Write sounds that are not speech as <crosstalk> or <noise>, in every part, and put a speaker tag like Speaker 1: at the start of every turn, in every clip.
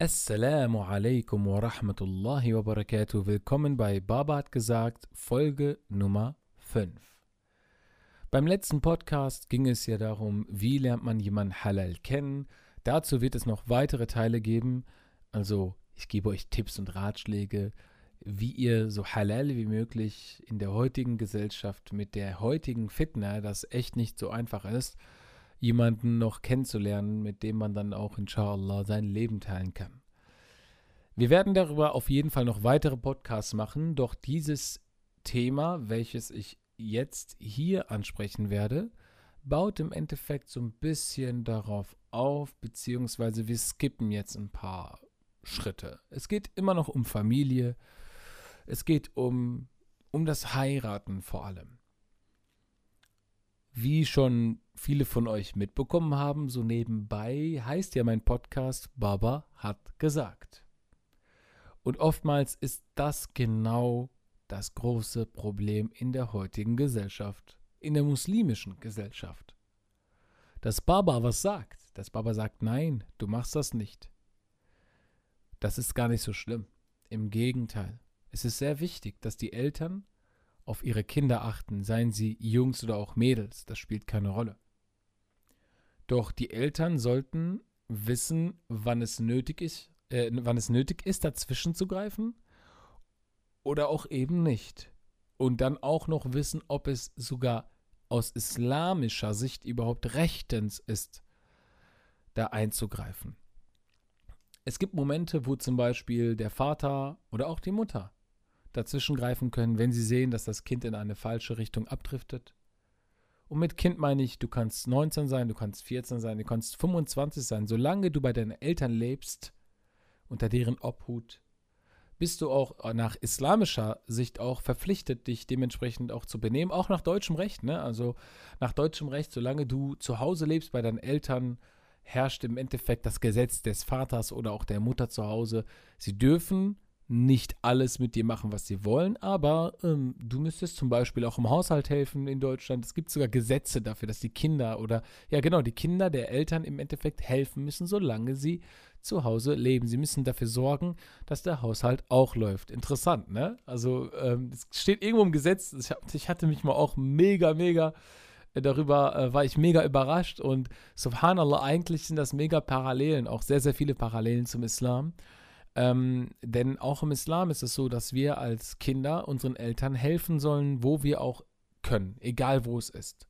Speaker 1: Assalamu alaikum wa rahmatullahi wa barakatuh. Willkommen bei Baba hat gesagt, Folge Nummer 5. Beim letzten Podcast ging es ja darum, wie lernt man jemanden halal kennen. Dazu wird es noch weitere Teile geben. Also, ich gebe euch Tipps und Ratschläge, wie ihr so halal wie möglich in der heutigen Gesellschaft mit der heutigen Fitna, das echt nicht so einfach ist, jemanden noch kennenzulernen, mit dem man dann auch inshallah sein Leben teilen kann. Wir werden darüber auf jeden Fall noch weitere Podcasts machen, doch dieses Thema, welches ich jetzt hier ansprechen werde, baut im Endeffekt so ein bisschen darauf auf, beziehungsweise wir skippen jetzt ein paar Schritte. Es geht immer noch um Familie, es geht um, um das Heiraten vor allem. Wie schon viele von euch mitbekommen haben, so nebenbei heißt ja mein Podcast Baba hat gesagt. Und oftmals ist das genau das große Problem in der heutigen Gesellschaft, in der muslimischen Gesellschaft. Dass Baba was sagt, dass Baba sagt, nein, du machst das nicht. Das ist gar nicht so schlimm. Im Gegenteil. Es ist sehr wichtig, dass die Eltern auf ihre Kinder achten, seien sie Jungs oder auch Mädels, das spielt keine Rolle. Doch die Eltern sollten wissen, wann es nötig ist, äh, wann es nötig ist, dazwischen zu greifen oder auch eben nicht. Und dann auch noch wissen, ob es sogar aus islamischer Sicht überhaupt rechtens ist, da einzugreifen. Es gibt Momente, wo zum Beispiel der Vater oder auch die Mutter dazwischen greifen können, wenn sie sehen, dass das Kind in eine falsche Richtung abdriftet. Und mit Kind meine ich, du kannst 19 sein, du kannst 14 sein, du kannst 25 sein. Solange du bei deinen Eltern lebst, unter deren Obhut, bist du auch nach islamischer Sicht auch verpflichtet, dich dementsprechend auch zu benehmen, auch nach deutschem Recht. Ne? Also nach deutschem Recht, solange du zu Hause lebst bei deinen Eltern, herrscht im Endeffekt das Gesetz des Vaters oder auch der Mutter zu Hause. Sie dürfen nicht alles mit dir machen, was sie wollen, aber ähm, du müsstest zum Beispiel auch im Haushalt helfen in Deutschland. Es gibt sogar Gesetze dafür, dass die Kinder oder, ja genau, die Kinder der Eltern im Endeffekt helfen müssen, solange sie zu Hause leben. Sie müssen dafür sorgen, dass der Haushalt auch läuft. Interessant, ne? Also, ähm, es steht irgendwo im Gesetz. Ich, hab, ich, hatte mich mal auch mega, mega äh, darüber, äh, war ich mega überrascht und subhanallah, eigentlich sind das mega Parallelen, auch sehr, sehr viele Parallelen zum Islam. Ähm, denn auch im Islam ist es so, dass wir als Kinder unseren Eltern helfen sollen, wo wir auch können, egal wo es ist.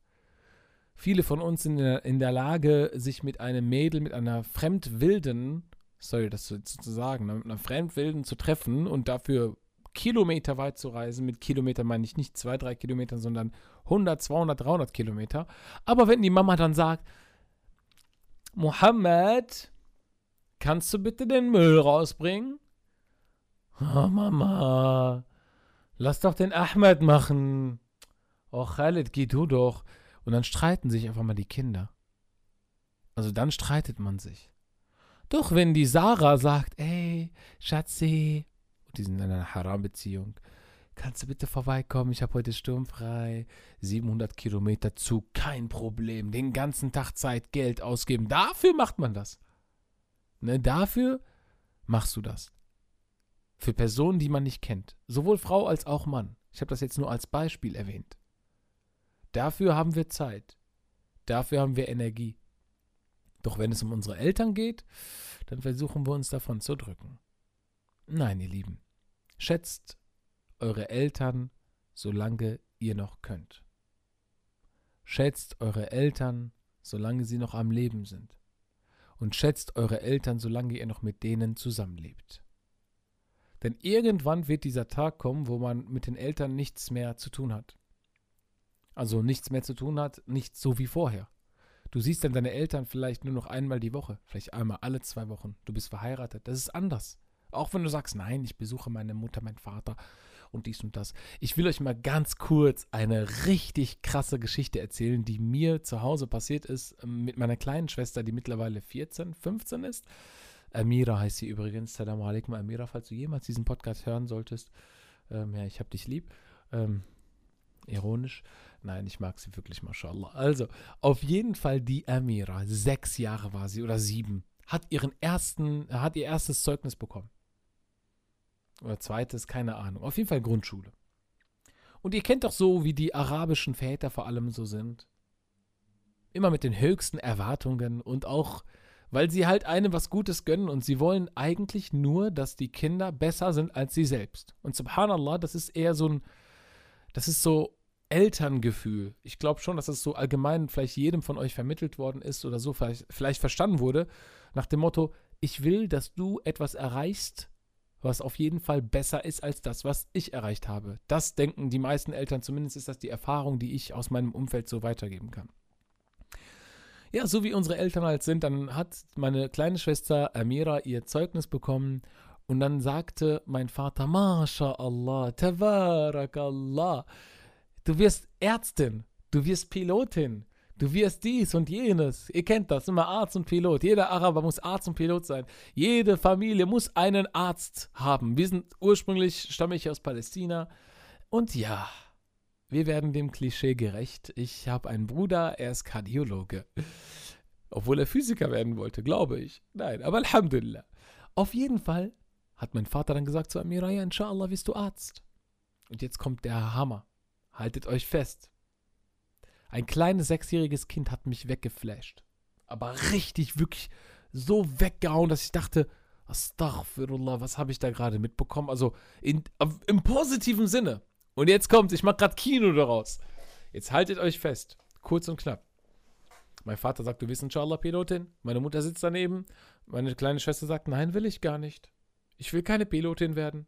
Speaker 1: Viele von uns sind in der Lage, sich mit einem Mädel, mit einer Fremdwilden, sorry, das zu, zu sagen, ne, mit einer Fremdwilden zu treffen und dafür Kilometer weit zu reisen. Mit Kilometern meine ich nicht zwei, drei Kilometer, sondern 100, 200, 300 Kilometer. Aber wenn die Mama dann sagt, Mohammed, Kannst du bitte den Müll rausbringen? Oh, Mama, lass doch den Ahmed machen. Oh, Khaled, geh du doch. Und dann streiten sich einfach mal die Kinder. Also dann streitet man sich. Doch wenn die Sarah sagt, ey, Schatzi, und die sind in einer Haram-Beziehung, kannst du bitte vorbeikommen, ich habe heute sturmfrei, 700 Kilometer Zug, kein Problem, den ganzen Tag Zeit, Geld ausgeben, dafür macht man das. Ne, dafür machst du das. Für Personen, die man nicht kennt. Sowohl Frau als auch Mann. Ich habe das jetzt nur als Beispiel erwähnt. Dafür haben wir Zeit. Dafür haben wir Energie. Doch wenn es um unsere Eltern geht, dann versuchen wir uns davon zu drücken. Nein, ihr Lieben. Schätzt eure Eltern, solange ihr noch könnt. Schätzt eure Eltern, solange sie noch am Leben sind und schätzt eure Eltern, solange ihr noch mit denen zusammenlebt. Denn irgendwann wird dieser Tag kommen, wo man mit den Eltern nichts mehr zu tun hat. Also nichts mehr zu tun hat, nicht so wie vorher. Du siehst dann deine Eltern vielleicht nur noch einmal die Woche, vielleicht einmal alle zwei Wochen. Du bist verheiratet. Das ist anders. Auch wenn du sagst, nein, ich besuche meine Mutter, meinen Vater und dies und das. Ich will euch mal ganz kurz eine richtig krasse Geschichte erzählen, die mir zu Hause passiert ist ähm, mit meiner kleinen Schwester, die mittlerweile 14, 15 ist. Amira heißt sie übrigens. Salam alaikum, Amira, falls du jemals diesen Podcast hören solltest. Ähm, ja, ich hab dich lieb. Ähm, ironisch. Nein, ich mag sie wirklich, mashallah. Also, auf jeden Fall die Amira. Sechs Jahre war sie oder sieben hat ihren ersten, hat ihr erstes Zeugnis bekommen. Oder zweites, keine Ahnung. Auf jeden Fall Grundschule. Und ihr kennt doch so, wie die arabischen Väter vor allem so sind. Immer mit den höchsten Erwartungen und auch, weil sie halt einem was Gutes gönnen und sie wollen eigentlich nur, dass die Kinder besser sind als sie selbst. Und subhanallah, das ist eher so ein, das ist so Elterngefühl. Ich glaube schon, dass das so allgemein vielleicht jedem von euch vermittelt worden ist oder so vielleicht, vielleicht verstanden wurde, nach dem Motto, ich will, dass du etwas erreichst, was auf jeden Fall besser ist als das, was ich erreicht habe. Das denken die meisten Eltern, zumindest ist das die Erfahrung, die ich aus meinem Umfeld so weitergeben kann. Ja, so wie unsere Eltern halt sind, dann hat meine kleine Schwester Amira ihr Zeugnis bekommen und dann sagte mein Vater, MashaAllah, Tabarakallah, du wirst Ärztin, du wirst Pilotin, Du wirst dies und jenes. Ihr kennt das, immer Arzt und Pilot. Jeder Araber muss Arzt und Pilot sein. Jede Familie muss einen Arzt haben. Wir sind ursprünglich, stamme ich aus Palästina. Und ja, wir werden dem Klischee gerecht. Ich habe einen Bruder, er ist Kardiologe. Obwohl er Physiker werden wollte, glaube ich. Nein, aber Alhamdulillah. Auf jeden Fall hat mein Vater dann gesagt zu Amira, ja, inshallah wirst du Arzt. Und jetzt kommt der Hammer. Haltet euch fest. Ein kleines sechsjähriges Kind hat mich weggeflasht. Aber richtig, wirklich so weggehauen, dass ich dachte, Astaghfirullah, was habe ich da gerade mitbekommen? Also in, im positiven Sinne. Und jetzt kommt, ich mache gerade Kino daraus. Jetzt haltet euch fest. Kurz und knapp. Mein Vater sagt, du bist inshallah Pilotin. Meine Mutter sitzt daneben. Meine kleine Schwester sagt, nein, will ich gar nicht. Ich will keine Pilotin werden.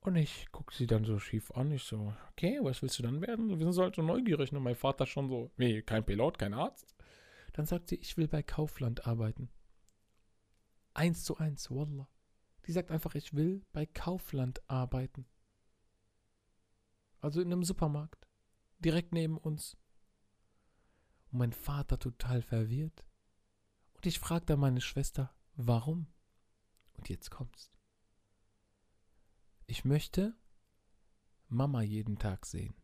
Speaker 1: Und ich gucke sie dann so schief an. Ich so, okay, was willst du dann werden? Wir sind halt so neugierig. Und mein Vater schon so, nee, kein Pilot, kein Arzt. Dann sagt sie, ich will bei Kaufland arbeiten. Eins zu eins, Wallah. Die sagt einfach, ich will bei Kaufland arbeiten. Also in einem Supermarkt. Direkt neben uns. Und mein Vater total verwirrt. Und ich frage dann meine Schwester, warum? Und jetzt kommt's. Ich möchte Mama jeden Tag sehen.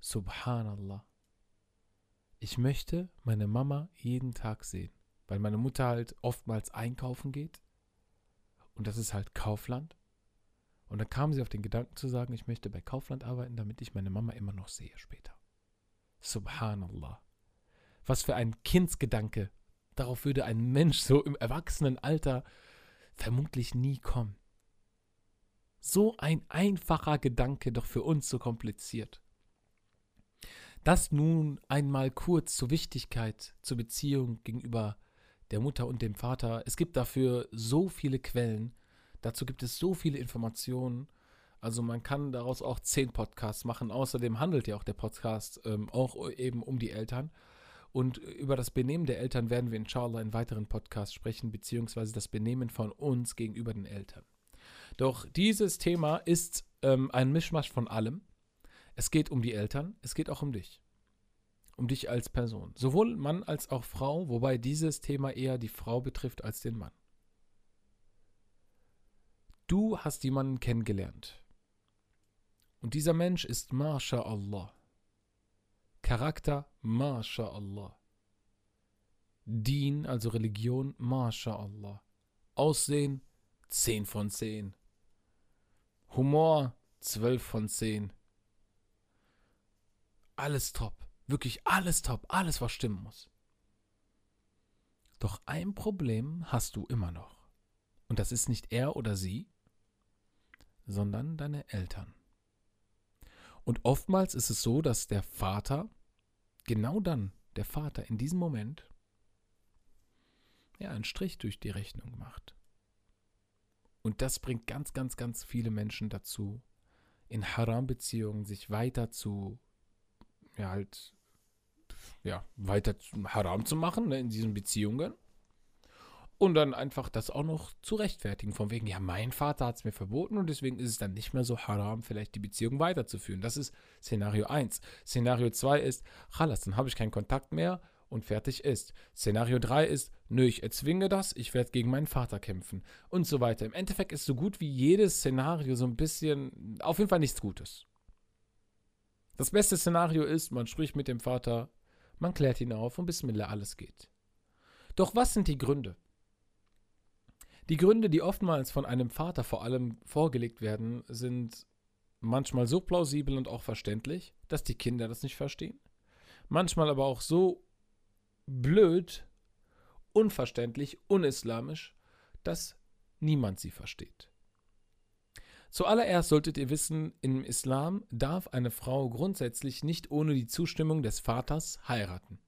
Speaker 1: Subhanallah. Ich möchte meine Mama jeden Tag sehen, weil meine Mutter halt oftmals einkaufen geht. Und das ist halt Kaufland. Und dann kam sie auf den Gedanken zu sagen, ich möchte bei Kaufland arbeiten, damit ich meine Mama immer noch sehe später. Subhanallah. Was für ein Kindsgedanke. Darauf würde ein Mensch so im Erwachsenenalter vermutlich nie kommen. So ein einfacher Gedanke, doch für uns so kompliziert. Das nun einmal kurz zur Wichtigkeit zur Beziehung gegenüber der Mutter und dem Vater. Es gibt dafür so viele Quellen, dazu gibt es so viele Informationen. Also man kann daraus auch zehn Podcasts machen. Außerdem handelt ja auch der Podcast ähm, auch eben um die Eltern. Und über das Benehmen der Eltern werden wir inshallah in weiteren Podcasts sprechen, beziehungsweise das Benehmen von uns gegenüber den Eltern. Doch dieses Thema ist ähm, ein Mischmasch von allem. Es geht um die Eltern, es geht auch um dich. Um dich als Person. Sowohl Mann als auch Frau, wobei dieses Thema eher die Frau betrifft als den Mann. Du hast jemanden kennengelernt. Und dieser Mensch ist MashaAllah. Charakter MashaAllah. Dien, also Religion, MashaAllah. Aussehen 10 von 10. Humor 12 von 10. Alles top. Wirklich alles top. Alles, was stimmen muss. Doch ein Problem hast du immer noch. Und das ist nicht er oder sie, sondern deine Eltern. Und oftmals ist es so, dass der Vater, genau dann, der Vater in diesem Moment, ja, einen Strich durch die Rechnung macht. Und das bringt ganz, ganz, ganz viele Menschen dazu, in Haram-Beziehungen sich weiter zu, ja, halt, ja, weiter Haram zu machen, ne, in diesen Beziehungen. Und dann einfach das auch noch zu rechtfertigen, von wegen, ja, mein Vater hat es mir verboten und deswegen ist es dann nicht mehr so haram, vielleicht die Beziehung weiterzuführen. Das ist Szenario 1. Szenario 2 ist, Chalas, dann habe ich keinen Kontakt mehr und fertig ist. Szenario 3 ist, nö, ich erzwinge das, ich werde gegen meinen Vater kämpfen und so weiter. Im Endeffekt ist so gut wie jedes Szenario so ein bisschen, auf jeden Fall nichts Gutes. Das beste Szenario ist, man spricht mit dem Vater, man klärt ihn auf und Bismillah, alles geht. Doch was sind die Gründe? Die Gründe, die oftmals von einem Vater vor allem vorgelegt werden, sind manchmal so plausibel und auch verständlich, dass die Kinder das nicht verstehen. Manchmal aber auch so blöd, unverständlich, unislamisch, dass niemand sie versteht. Zuallererst solltet ihr wissen, im Islam darf eine Frau grundsätzlich nicht ohne die Zustimmung des Vaters heiraten.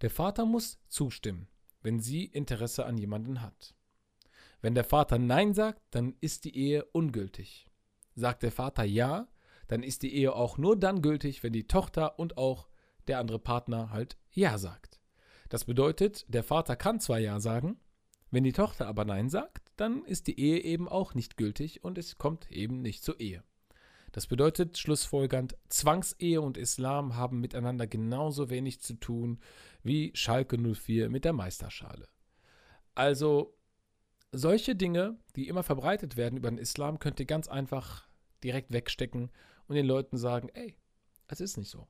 Speaker 1: Der Vater muss zustimmen, wenn sie Interesse an jemanden hat. Wenn der Vater Nein sagt, dann ist die Ehe ungültig. Sagt der Vater Ja, dann ist die Ehe auch nur dann gültig, wenn die Tochter und auch der andere Partner halt Ja sagt. Das bedeutet, der Vater kann zwar Ja sagen, wenn die Tochter aber Nein sagt, dann ist die Ehe eben auch nicht gültig und es kommt eben nicht zur Ehe. Das bedeutet schlussfolgernd, Zwangsehe und Islam haben miteinander genauso wenig zu tun wie Schalke 04 mit der Meisterschale. Also solche Dinge, die immer verbreitet werden über den Islam, könnt ihr ganz einfach direkt wegstecken und den Leuten sagen, ey, es ist nicht so.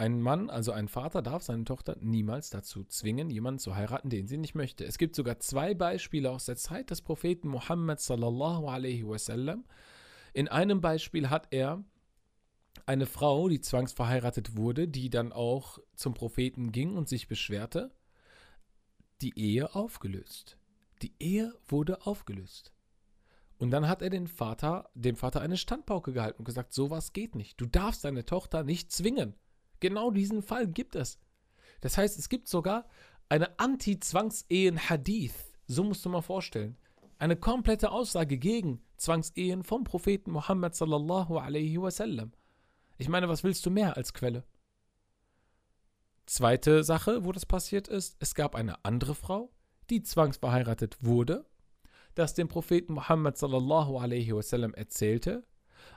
Speaker 1: Ein Mann, also ein Vater, darf seine Tochter niemals dazu zwingen, jemanden zu heiraten, den sie nicht möchte. Es gibt sogar zwei Beispiele aus der Zeit des Propheten Muhammad sallallahu alaihi wasallam. In einem Beispiel hat er eine Frau, die zwangsverheiratet wurde, die dann auch zum Propheten ging und sich beschwerte, die Ehe aufgelöst. Die Ehe wurde aufgelöst. Und dann hat er den Vater, dem Vater eine Standpauke gehalten und gesagt, sowas geht nicht. Du darfst deine Tochter nicht zwingen. Genau diesen Fall gibt es. Das heißt, es gibt sogar eine Anti-Zwangsehen-Hadith. So musst du mal vorstellen. Eine komplette Aussage gegen Zwangsehen vom Propheten Muhammad sallallahu alaihi wasallam. Ich meine, was willst du mehr als Quelle? Zweite Sache, wo das passiert ist, es gab eine andere Frau, die zwangsverheiratet wurde, das dem Propheten Muhammad sallallahu alaihi wasallam erzählte,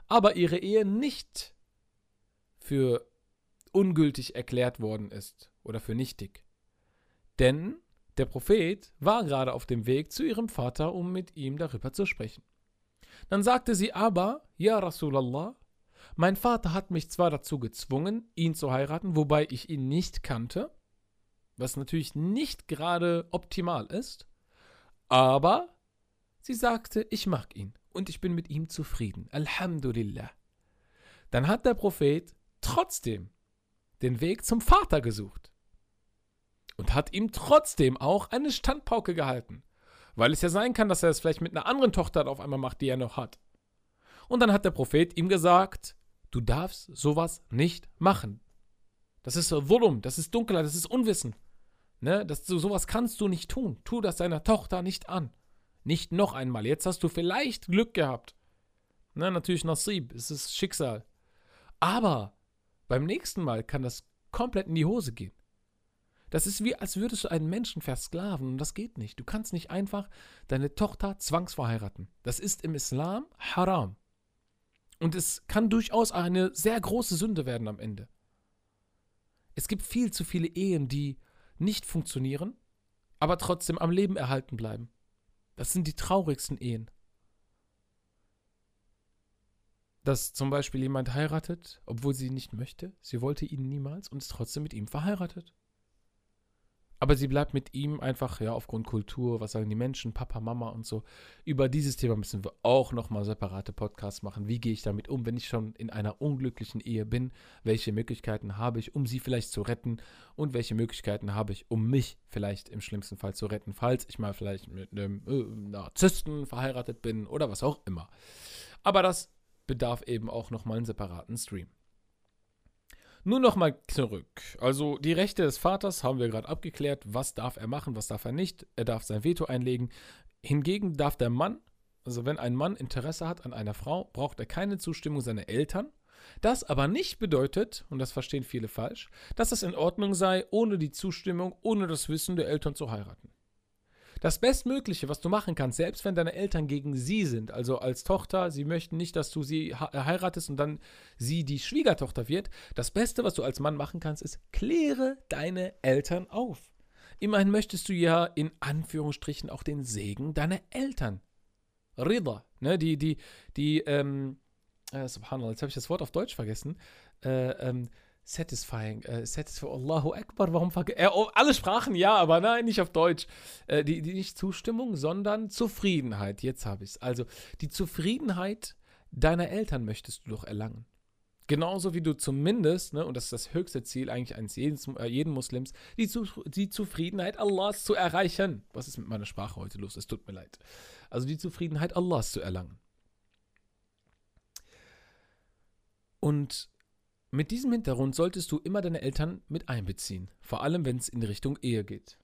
Speaker 1: aber ihre Ehe nicht für ungültig erklärt worden ist oder für nichtig. Denn der Prophet war gerade auf dem Weg zu ihrem Vater, um mit ihm darüber zu sprechen. Dann sagte sie aber, Ja Rasulallah, mein Vater hat mich zwar dazu gezwungen, ihn zu heiraten, wobei ich ihn nicht kannte, was natürlich nicht gerade optimal ist, aber sie sagte, ich mag ihn und ich bin mit ihm zufrieden. Alhamdulillah. Dann hat der Prophet trotzdem den Weg zum Vater gesucht und hat ihm trotzdem auch eine Standpauke gehalten, weil es ja sein kann, dass er es vielleicht mit einer anderen Tochter auf einmal macht, die er noch hat. Und dann hat der Prophet ihm gesagt, du darfst sowas nicht machen. Das ist Volum, das ist Dunkelheit, das ist Unwissen. Ne? Das, so, sowas kannst du nicht tun. Tu das deiner Tochter nicht an. Nicht noch einmal. Jetzt hast du vielleicht Glück gehabt. Ne? Natürlich Nasib, es ist Schicksal. Aber beim nächsten Mal kann das komplett in die Hose gehen. Das ist wie, als würdest du einen Menschen versklaven und das geht nicht. Du kannst nicht einfach deine Tochter zwangsverheiraten. Das ist im Islam haram. Und es kann durchaus eine sehr große Sünde werden am Ende. Es gibt viel zu viele Ehen, die nicht funktionieren, aber trotzdem am Leben erhalten bleiben. Das sind die traurigsten Ehen. Dass zum Beispiel jemand heiratet, obwohl sie nicht möchte, sie wollte ihn niemals und ist trotzdem mit ihm verheiratet. Aber sie bleibt mit ihm einfach, ja, aufgrund Kultur, was sagen die Menschen, Papa, Mama und so. Über dieses Thema müssen wir auch nochmal separate Podcasts machen. Wie gehe ich damit um, wenn ich schon in einer unglücklichen Ehe bin? Welche Möglichkeiten habe ich, um sie vielleicht zu retten? Und welche Möglichkeiten habe ich, um mich vielleicht im schlimmsten Fall zu retten, falls ich mal vielleicht mit einem äh, Narzissten verheiratet bin oder was auch immer. Aber das bedarf eben auch nochmal einen separaten Stream. Nur nochmal zurück. Also die Rechte des Vaters haben wir gerade abgeklärt. Was darf er machen, was darf er nicht? Er darf sein Veto einlegen. Hingegen darf der Mann, also wenn ein Mann Interesse hat an einer Frau, braucht er keine Zustimmung seiner Eltern. Das aber nicht bedeutet, und das verstehen viele falsch, dass es in Ordnung sei, ohne die Zustimmung, ohne das Wissen der Eltern zu heiraten. Das Bestmögliche, was du machen kannst, selbst wenn deine Eltern gegen sie sind, also als Tochter, sie möchten nicht, dass du sie äh, heiratest und dann sie die Schwiegertochter wird, das Beste, was du als Mann machen kannst, ist, kläre deine Eltern auf. Immerhin möchtest du ja in Anführungsstrichen auch den Segen deiner Eltern. Rida, ne, die, die, die, ähm, äh, subhanallah, jetzt habe ich das Wort auf Deutsch vergessen. Äh, ähm, satisfying, äh, satisfying, Allahu Akbar, warum verge äh, oh, alle Sprachen ja, aber nein, nicht auf Deutsch. Äh, die, die nicht Zustimmung, sondern Zufriedenheit. Jetzt habe ich es. Also die Zufriedenheit deiner Eltern möchtest du doch erlangen. Genauso wie du zumindest, ne, und das ist das höchste Ziel eigentlich eines jeden, äh, jeden Muslims, die, die Zufriedenheit Allahs zu erreichen. Was ist mit meiner Sprache heute los? Es tut mir leid. Also die Zufriedenheit Allahs zu erlangen. Und mit diesem Hintergrund solltest du immer deine Eltern mit einbeziehen, vor allem wenn es in Richtung Ehe geht.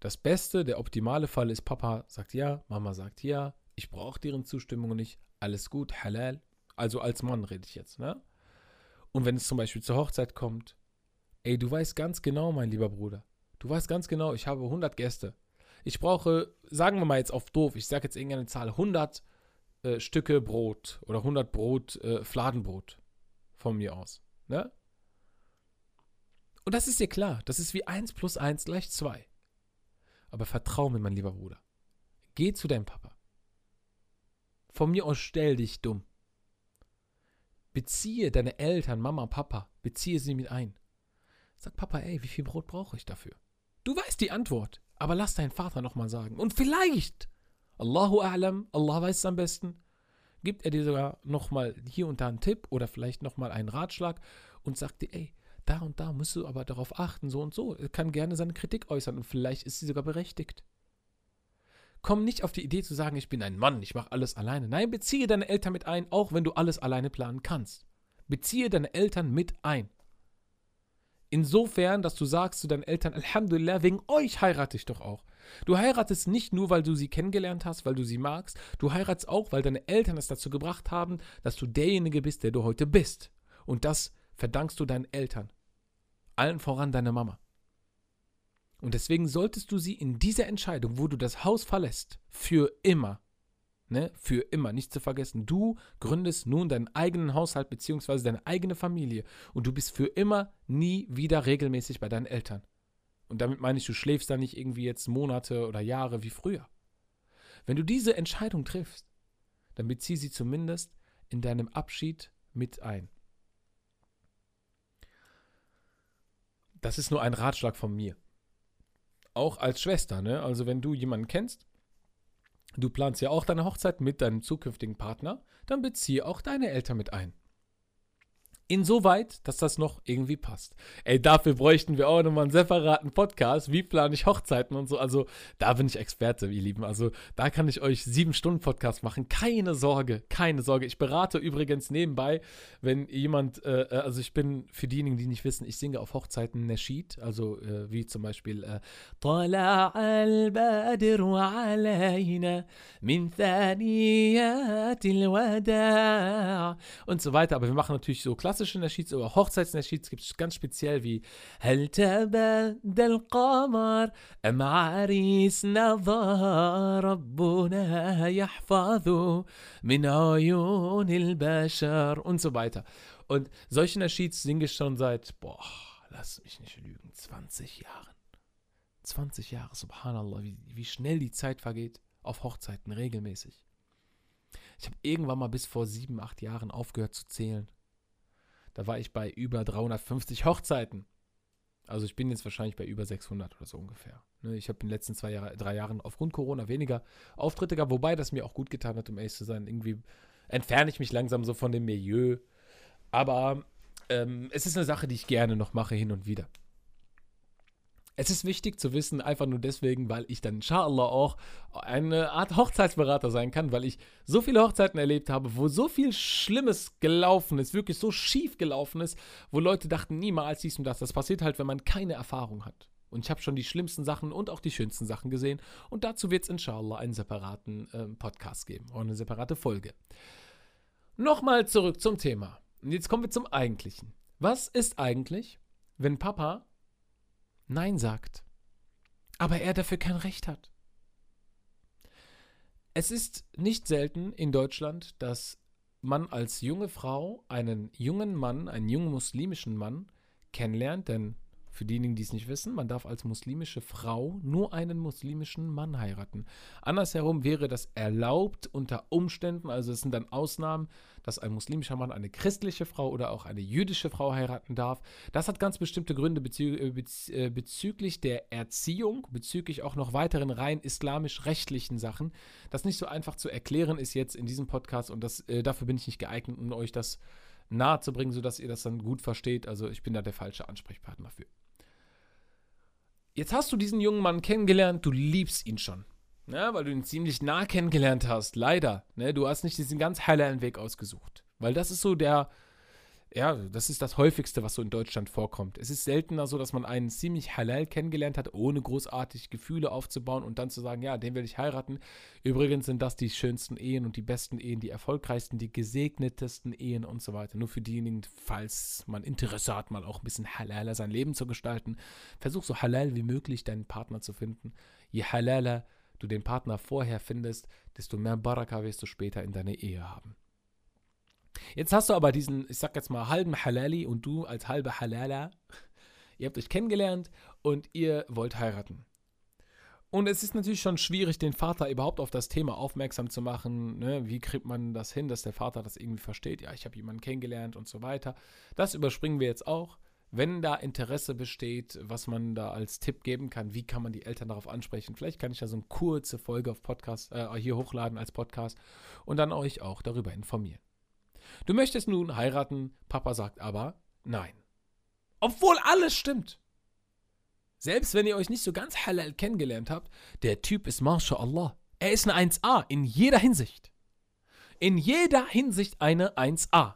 Speaker 1: Das beste, der optimale Fall ist, Papa sagt ja, Mama sagt ja, ich brauche deren Zustimmung nicht, alles gut, halal. Also als Mann rede ich jetzt, ne? Und wenn es zum Beispiel zur Hochzeit kommt, ey, du weißt ganz genau, mein lieber Bruder, du weißt ganz genau, ich habe 100 Gäste. Ich brauche, sagen wir mal jetzt auf doof, ich sage jetzt irgendeine Zahl, 100 äh, Stücke Brot oder 100 Brot, äh, Fladenbrot von mir aus. Ne? Und das ist dir klar. Das ist wie 1 plus 1 gleich 2. Aber vertrau mir, mein lieber Bruder. Geh zu deinem Papa. Von mir aus stell dich dumm. Beziehe deine Eltern, Mama, Papa, beziehe sie mit ein. Sag Papa, ey, wie viel Brot brauche ich dafür? Du weißt die Antwort, aber lass deinen Vater nochmal sagen. Und vielleicht, Allahu A'lam, Allah weiß es am besten, gibt er dir sogar nochmal hier und da einen Tipp oder vielleicht nochmal einen Ratschlag und sagt dir, ey, da und da musst du aber darauf achten, so und so. Er kann gerne seine Kritik äußern und vielleicht ist sie sogar berechtigt. Komm nicht auf die Idee zu sagen, ich bin ein Mann, ich mache alles alleine. Nein, beziehe deine Eltern mit ein, auch wenn du alles alleine planen kannst. Beziehe deine Eltern mit ein. Insofern, dass du sagst zu deinen Eltern, Alhamdulillah, wegen euch heirate ich doch auch. Du heiratest nicht nur, weil du sie kennengelernt hast, weil du sie magst, du heiratest auch, weil deine Eltern es dazu gebracht haben, dass du derjenige bist, der du heute bist. Und das verdankst du deinen Eltern. Allen voran deiner Mama. Und deswegen solltest du sie in dieser Entscheidung, wo du das Haus verlässt, für immer, ne, für immer, nicht zu vergessen, du gründest nun deinen eigenen Haushalt bzw. deine eigene Familie und du bist für immer nie wieder regelmäßig bei deinen Eltern. Und damit meine ich, du schläfst da nicht irgendwie jetzt Monate oder Jahre wie früher. Wenn du diese Entscheidung triffst, dann bezieh sie zumindest in deinem Abschied mit ein. Das ist nur ein Ratschlag von mir. Auch als Schwester, ne? Also wenn du jemanden kennst, du planst ja auch deine Hochzeit mit deinem zukünftigen Partner, dann beziehe auch deine Eltern mit ein. Insoweit, dass das noch irgendwie passt. Ey, dafür bräuchten wir auch nochmal einen separaten Podcast. Wie plane ich Hochzeiten und so. Also, da bin ich Experte, ihr Lieben. Also, da kann ich euch sieben Stunden Podcast machen. Keine Sorge, keine Sorge. Ich berate übrigens nebenbei, wenn jemand, äh, äh also ich bin für diejenigen, die nicht wissen, ich singe auf Hochzeiten Nashid, also äh, wie zum Beispiel äh, und so weiter. Aber wir machen natürlich so klasse klassischen Naschids oder Hochzeitsnaschids gibt es ganz speziell wie هل تبدى القمر أم عريسنا ظهر ربنا يحفظ من عيون البشر und so weiter. Und solche Naschids singe ich schon seit, boah, lass mich nicht lügen, 20 Jahren. 20 Jahre, subhanallah, wie, wie schnell die Zeit vergeht auf Hochzeiten regelmäßig. Ich habe irgendwann mal bis vor sieben, acht Jahren aufgehört zu zählen. Da war ich bei über 350 Hochzeiten. Also ich bin jetzt wahrscheinlich bei über 600 oder so ungefähr. Ne, ich habe in den letzten zwei Jahre, drei Jahren aufgrund Corona weniger Auftritte gehabt, wobei das mir auch gut getan hat, um ehrlich zu sein. Irgendwie entferne ich mich langsam so von dem Milieu. Aber ähm, es ist eine Sache, die ich gerne noch mache hin und wieder. Es ist wichtig zu wissen, einfach nur deswegen, weil ich dann inshallah auch eine Art Hochzeitsberater sein kann, weil ich so viele Hochzeiten erlebt habe, wo so viel Schlimmes gelaufen ist, wirklich so schief gelaufen ist, wo Leute dachten, niemals dies und das. Das passiert halt, wenn man keine Erfahrung hat. Und ich habe schon die schlimmsten Sachen und auch die schönsten Sachen gesehen. Und dazu wird es inshallah einen separaten äh, Podcast geben oder eine separate Folge. Nochmal zurück zum Thema. Und jetzt kommen wir zum Eigentlichen. Was ist eigentlich, wenn Papa Nein sagt, aber er dafür kein Recht hat. Es ist nicht selten in Deutschland, dass man als junge Frau einen jungen Mann, einen jungen muslimischen Mann kennenlernt, denn Für diejenigen, die es nicht wissen, man darf als muslimische Frau nur einen muslimischen Mann heiraten. Andersherum wäre das erlaubt unter Umständen, also es sind dann Ausnahmen, dass ein muslimischer Mann eine christliche Frau oder auch eine jüdische Frau heiraten darf. Das hat ganz bestimmte Gründe bezü äh, bezü äh, bezüglich der Erziehung, bezüglich auch noch weiteren rein islamisch-rechtlichen Sachen. Das nicht so einfach zu erklären ist jetzt in diesem Podcast und das, äh, dafür bin ich nicht geeignet, um euch das nahe zu bringen, sodass ihr das dann gut versteht. Also ich bin da der falsche Ansprechpartner für. Jetzt hast du diesen jungen Mann kennengelernt, du liebst ihn schon. Ja, weil du ihn ziemlich nah kennengelernt hast, leider. Ne, du hast nicht diesen ganz heilen Weg ausgesucht. Weil das ist so der, ja, das ist das häufigste, was so in Deutschland vorkommt. Es ist seltener so, dass man einen ziemlich halal kennengelernt hat, ohne großartig Gefühle aufzubauen und dann zu sagen, ja, den will ich heiraten. Übrigens sind das die schönsten Ehen und die besten Ehen, die erfolgreichsten, die gesegnetesten Ehen und so weiter. Nur für diejenigen, falls man Interesse hat, mal auch ein bisschen halaler sein Leben zu gestalten. Versuch so halal wie möglich deinen Partner zu finden. Je halaler du den Partner vorher findest, desto mehr Baraka wirst du später in deiner Ehe haben. Jetzt hast du aber diesen, ich sag jetzt mal, halben Halali und du als halbe Halala. Ihr habt euch kennengelernt und ihr wollt heiraten. Und es ist natürlich schon schwierig, den Vater überhaupt auf das Thema aufmerksam zu machen. Ne? Wie kriegt man das hin, dass der Vater das irgendwie versteht? Ja, ich habe jemanden kennengelernt und so weiter. Das überspringen wir jetzt auch. Wenn da Interesse besteht, was man da als Tipp geben kann, wie kann man die Eltern darauf ansprechen? Vielleicht kann ich da so eine kurze Folge auf Podcast, äh, hier hochladen als Podcast und dann euch auch darüber informieren. Du möchtest nun heiraten, Papa sagt aber nein. Obwohl alles stimmt. Selbst wenn ihr euch nicht so ganz halal kennengelernt habt, der Typ ist MashaAllah. Er ist eine 1A in jeder Hinsicht. In jeder Hinsicht eine 1A.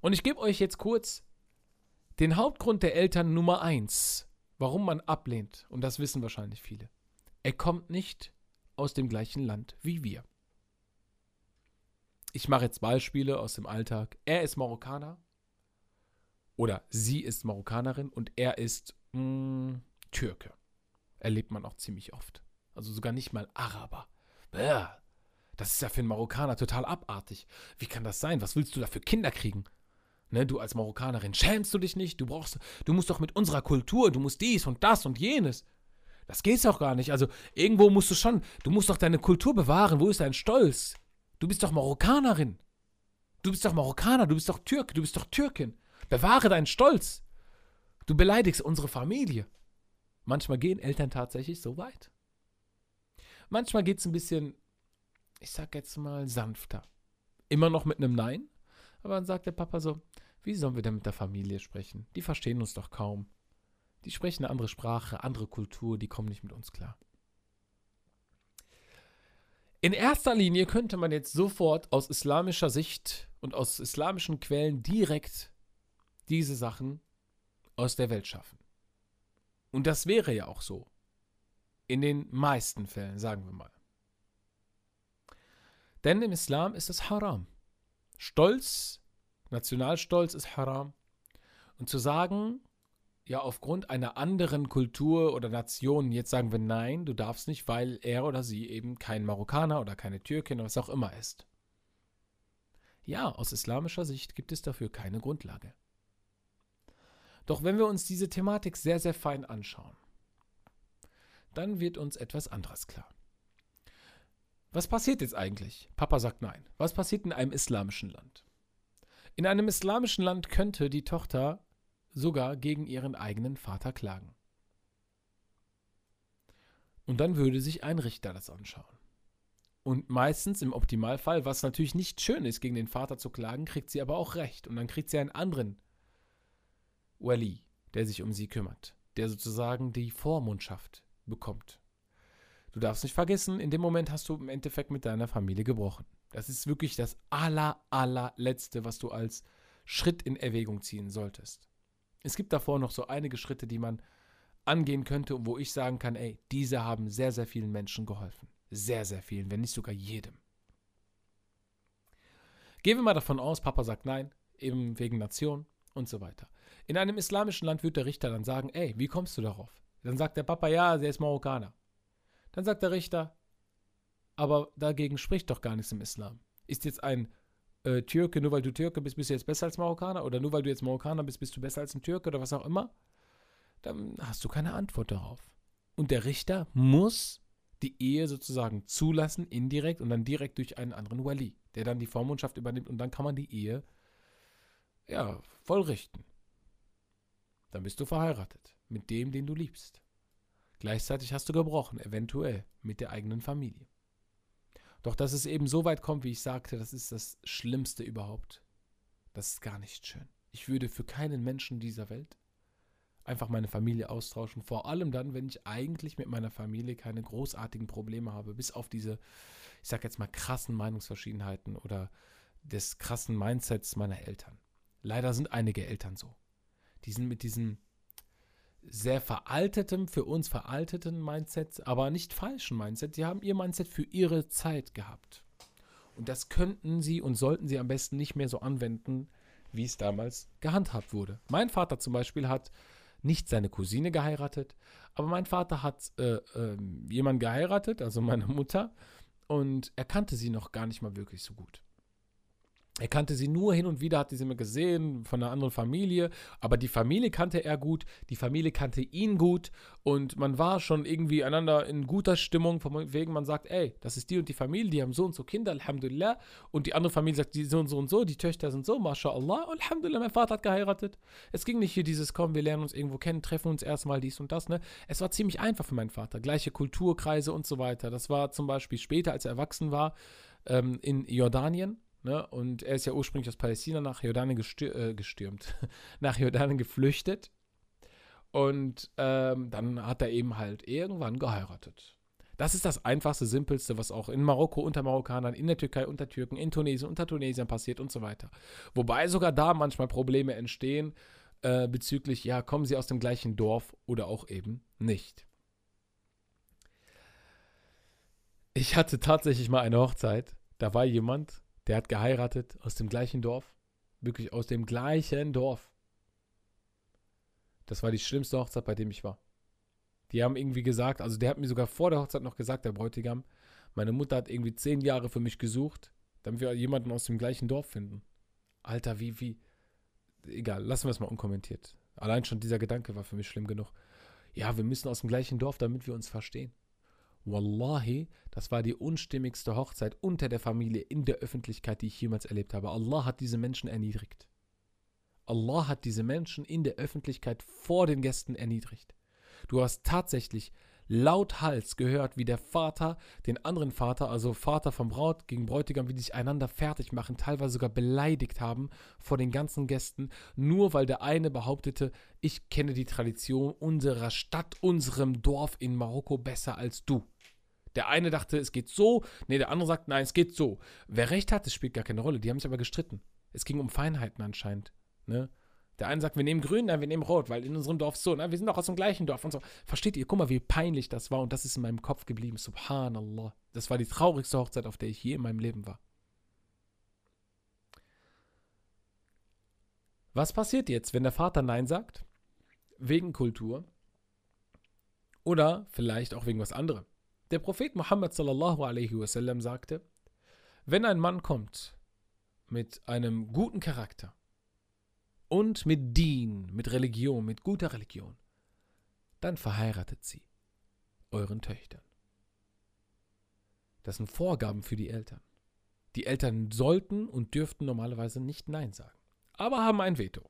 Speaker 1: Und ich gebe euch jetzt kurz den Hauptgrund der Eltern Nummer 1, warum man ablehnt. Und das wissen wahrscheinlich viele. Er kommt nicht aus dem gleichen Land wie wir ich mache jetzt Beispiele aus dem Alltag. Er ist Marokkaner oder sie ist Marokkanerin und er ist mh, mm, Türke. Erlebt man auch ziemlich oft. Also sogar nicht mal Araber. Bäh, das ist ja für einen Marokkaner total abartig. Wie kann das sein? Was willst du da für Kinder kriegen? Ne, du als Marokkanerin, schämst du dich nicht? Du brauchst, du musst doch mit unserer Kultur, du musst dies und das und jenes. Das geht doch gar nicht. Also irgendwo musst du schon, du musst doch deine Kultur bewahren. Wo ist dein Stolz? Du bist doch Marokkanerin. Du bist doch Marokkaner, du bist doch Türke, du bist doch Türkin. Bewahre deinen Stolz. Du beleidigst unsere Familie. Manchmal gehen Eltern tatsächlich so weit. Manchmal geht es ein bisschen, ich sag jetzt mal, sanfter. Immer noch mit einem Nein, aber dann sagt der Papa so, wie sollen wir denn mit der Familie sprechen? Die verstehen uns doch kaum. Die sprechen eine andere Sprache, andere Kultur, die kommen nicht mit uns klar. In erster Linie könnte man jetzt sofort aus islamischer Sicht und aus islamischen Quellen direkt diese Sachen aus der Welt schaffen. Und das wäre ja auch so. In den meisten Fällen, sagen wir mal. Denn im Islam ist es haram. Stolz, Nationalstolz ist haram. Und zu sagen, ja aufgrund einer anderen Kultur oder Nation jetzt sagen wir nein, du darfst nicht, weil er oder sie eben kein Marokkaner oder keine Türkin oder was auch immer ist. Ja, aus islamischer Sicht gibt es dafür keine Grundlage. Doch wenn wir uns diese Thematik sehr, sehr fein anschauen, dann wird uns etwas anderes klar. Was passiert jetzt eigentlich? Papa sagt nein. Was passiert in einem islamischen Land? In einem islamischen Land könnte die Tochter sogar gegen ihren eigenen Vater klagen. Und dann würde sich ein Richter das anschauen. Und meistens im Optimalfall, was natürlich nicht schön ist, gegen den Vater zu klagen, kriegt sie aber auch recht. Und dann kriegt sie einen anderen Wali, der sich um sie kümmert, der sozusagen die Vormundschaft bekommt. Du darfst nicht vergessen, in dem Moment hast du im Endeffekt mit deiner Familie gebrochen. Das ist wirklich das aller, allerletzte, was du als Schritt in Erwägung ziehen solltest. Es gibt davor noch so einige Schritte, die man angehen könnte, wo ich sagen kann, ey, diese haben sehr, sehr vielen Menschen geholfen. Sehr, sehr vielen, wenn nicht sogar jedem. Gehen wir mal davon aus, Papa sagt nein, eben wegen Nation und so weiter. In einem islamischen Land wird der Richter dann sagen, ey, wie kommst du darauf? Dann sagt der Papa, ja, der ist Marokkaner. Dann sagt der Richter, aber dagegen spricht doch gar nichts im Islam. Ist jetzt ein äh, Türke, nur weil du Türke bist, bist du jetzt besser als Marokkaner oder nur weil du jetzt Marokkaner bist, bist du besser als ein Türke oder was auch immer. dann hast du keine Antwort darauf. Und der Richter muss die Ehe sozusagen zulassen, indirekt und dann direkt durch einen anderen Wali, der dann die Vormundschaft übernimmt und dann kann man die Ehe ja, vollrichten. Dann bist du verheiratet mit dem, den du liebst. Gleichzeitig hast du gebrochen, eventuell mit der eigenen Familie. Doch dass es eben so weit kommt, wie ich sagte, das ist das Schlimmste überhaupt. Das ist gar nicht schön. Ich würde für keinen Menschen dieser Welt einfach meine Familie austauschen. Vor allem dann, wenn ich eigentlich mit meiner Familie keine großartigen Probleme habe, bis auf diese, ich sag jetzt mal, krassen Meinungsverschiedenheiten oder des krassen Mindsets meiner Eltern. Leider sind einige Eltern so. Die sind mit diesem sehr veraltetem, für uns veralteten Mindset, aber nicht falschen Mindset. Sie haben ihr Mindset für ihre Zeit gehabt. Und das könnten sie und sollten sie am besten nicht mehr so anwenden, wie es damals gehandhabt wurde. Mein Vater zum Beispiel hat nicht seine Cousine geheiratet, aber mein Vater hat äh, äh, jemanden geheiratet, also meine Mutter, und er kannte sie noch gar nicht mal wirklich so gut. Er kannte sie nur hin und wieder, hat sie immer gesehen von einer anderen Familie, aber die Familie kannte er gut, die Familie kannte ihn gut und man war schon irgendwie einander in guter Stimmung, von wegen man sagt, ey, das ist die und die Familie, die haben so und so Kinder, Alhamdulillah, und die andere Familie sagt, die so und so und so, die Töchter sind so, MashaAllah, Alhamdulillah, mein Vater hat geheiratet. Es ging nicht hier dieses, komm, wir lernen uns irgendwo kennen, treffen uns erstmal dies und das, ne. Es war ziemlich einfach für meinen Vater, gleiche Kulturkreise und so weiter. Das war zum Beispiel später, als er erwachsen war, ähm, in Jordanien, Ne? Und er ist ja ursprünglich aus Palästina nach Jordanien gestür äh, gestürmt, <laughs> nach Jordanien geflüchtet. Und ähm, dann hat er eben halt irgendwann geheiratet. Das ist das einfachste, simpelste, was auch in Marokko unter Marokkanern, in der Türkei unter Türken, in Tunesien unter Tunesiern passiert und so weiter. Wobei sogar da manchmal Probleme entstehen äh, bezüglich, ja, kommen sie aus dem gleichen Dorf oder auch eben nicht. Ich hatte tatsächlich mal eine Hochzeit. Da war jemand, der hat geheiratet aus dem gleichen Dorf. Wirklich aus dem gleichen Dorf. Das war die schlimmste Hochzeit, bei dem ich war. Die haben irgendwie gesagt, also der hat mir sogar vor der Hochzeit noch gesagt, der Bräutigam, meine Mutter hat irgendwie zehn Jahre für mich gesucht, damit wir jemanden aus dem gleichen Dorf finden. Alter, wie, wie. Egal, lassen wir es mal unkommentiert. Allein schon dieser Gedanke war für mich schlimm genug. Ja, wir müssen aus dem gleichen Dorf, damit wir uns verstehen. Wallahi, das war die unstimmigste Hochzeit unter der Familie in der Öffentlichkeit, die ich jemals erlebt habe. Allah hat diese Menschen erniedrigt. Allah hat diese Menschen in der Öffentlichkeit vor den Gästen erniedrigt. Du hast tatsächlich lauthals gehört, wie der Vater den anderen Vater, also Vater vom Braut gegen Bräutigam, wie die sich einander fertig machen, teilweise sogar beleidigt haben vor den ganzen Gästen, nur weil der eine behauptete, ich kenne die Tradition unserer Stadt, unserem Dorf in Marokko besser als du. Der eine dachte, es geht so, nee, der andere sagt, nein, es geht so. Wer recht hat, das spielt gar keine Rolle. Die haben sich aber gestritten. Es ging um Feinheiten anscheinend. Ne? Der eine sagt, wir nehmen grün, nein, wir nehmen rot, weil in unserem Dorf so, ne? wir sind doch aus dem gleichen Dorf und so. Versteht ihr? Guck mal, wie peinlich das war und das ist in meinem Kopf geblieben. Subhanallah. Das war die traurigste Hochzeit, auf der ich je in meinem Leben war. Was passiert jetzt, wenn der Vater Nein sagt? Wegen Kultur oder vielleicht auch wegen was anderem. Der Prophet Muhammad sallallahu alaihi wasallam sagte, wenn ein Mann kommt mit einem guten Charakter, und mit Dien, mit Religion, mit guter Religion, dann verheiratet sie euren Töchtern. Das sind Vorgaben für die Eltern. Die Eltern sollten und dürften normalerweise nicht Nein sagen, aber haben ein Veto.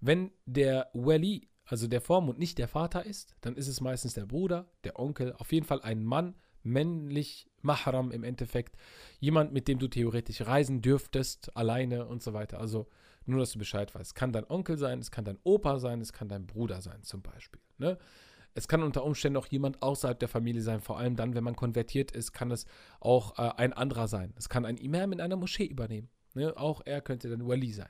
Speaker 1: Wenn der Wali, also der Vormund, nicht der Vater ist, dann ist es meistens der Bruder, der Onkel, auf jeden Fall ein Mann, männlich Mahram im Endeffekt. Jemand, mit dem du theoretisch reisen dürftest, alleine und so weiter. Also nur, dass du Bescheid weißt. Es kann dein Onkel sein, es kann dein Opa sein, es kann dein Bruder sein zum Beispiel. Ne? Es kann unter Umständen auch jemand außerhalb der Familie sein. Vor allem dann, wenn man konvertiert ist, kann es auch äh, ein anderer sein. Es kann ein Imam in einer Moschee übernehmen. Ne? Auch er könnte dann Wali sein.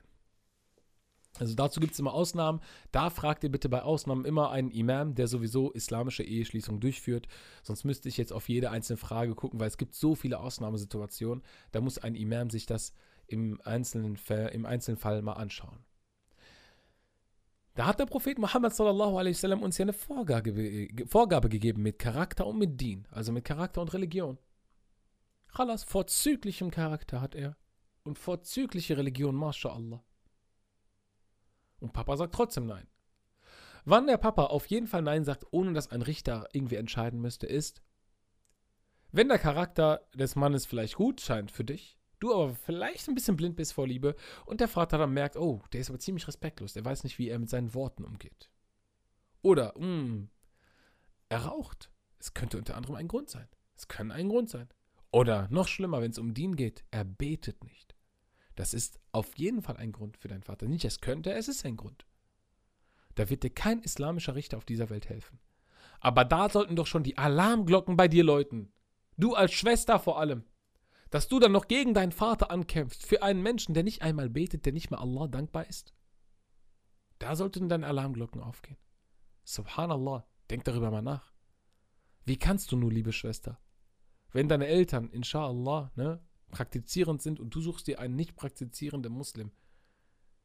Speaker 1: Also dazu gibt es immer Ausnahmen. Da fragt ihr bitte bei Ausnahmen immer einen Imam, der sowieso islamische Eheschließung durchführt. Sonst müsste ich jetzt auf jede einzelne Frage gucken, weil es gibt so viele Ausnahmesituationen. Da muss ein Imam sich das im einzelnen, im einzelnen Fall mal anschauen. Da hat der Prophet Muhammad sallallahu alaihi wasallam uns ja eine Vorgabe, Vorgabe gegeben mit Charakter und mit Dien, also mit Charakter und Religion. Khalas, vorzüglichem Charakter hat er und vorzügliche Religion, mashallah. Und Papa sagt trotzdem nein. Wann der Papa auf jeden Fall nein sagt, ohne dass ein Richter irgendwie entscheiden müsste, ist, wenn der Charakter des Mannes vielleicht gut scheint für dich, du aber vielleicht ein bisschen blind bist vor Liebe und der Vater dann merkt, oh, der ist aber ziemlich respektlos, der weiß nicht, wie er mit seinen Worten umgeht. Oder, hm, er raucht. Es könnte unter anderem ein Grund sein. Es kann ein Grund sein. Oder noch schlimmer, wenn es um Dien geht, er betet nicht. Das ist auf jeden Fall ein Grund für deinen Vater. Nicht, es könnte, es ist ein Grund. Da wird dir kein islamischer Richter auf dieser Welt helfen. Aber da sollten doch schon die Alarmglocken bei dir läuten. Du als Schwester vor allem. Dass du dann noch gegen deinen Vater ankämpfst für einen Menschen, der nicht einmal betet, der nicht mal Allah dankbar ist. Da sollten deine Alarmglocken aufgehen. Subhanallah, denk darüber mal nach. Wie kannst du nur, liebe Schwester, wenn deine Eltern, inshallah, ne, praktizierend sind und du suchst dir einen nicht praktizierenden Muslim,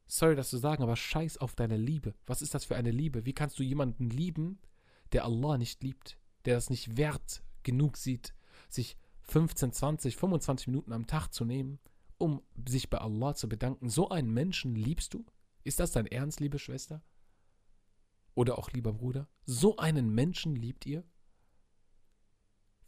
Speaker 1: sorry, das zu sagen, aber scheiß auf deine Liebe. Was ist das für eine Liebe? Wie kannst du jemanden lieben, der Allah nicht liebt, der das nicht wert genug sieht, sich 15, 20, 25 Minuten am Tag zu nehmen, um sich bei Allah zu bedanken? So einen Menschen liebst du? Ist das dein Ernst, liebe Schwester? Oder auch lieber Bruder? So einen Menschen liebt ihr?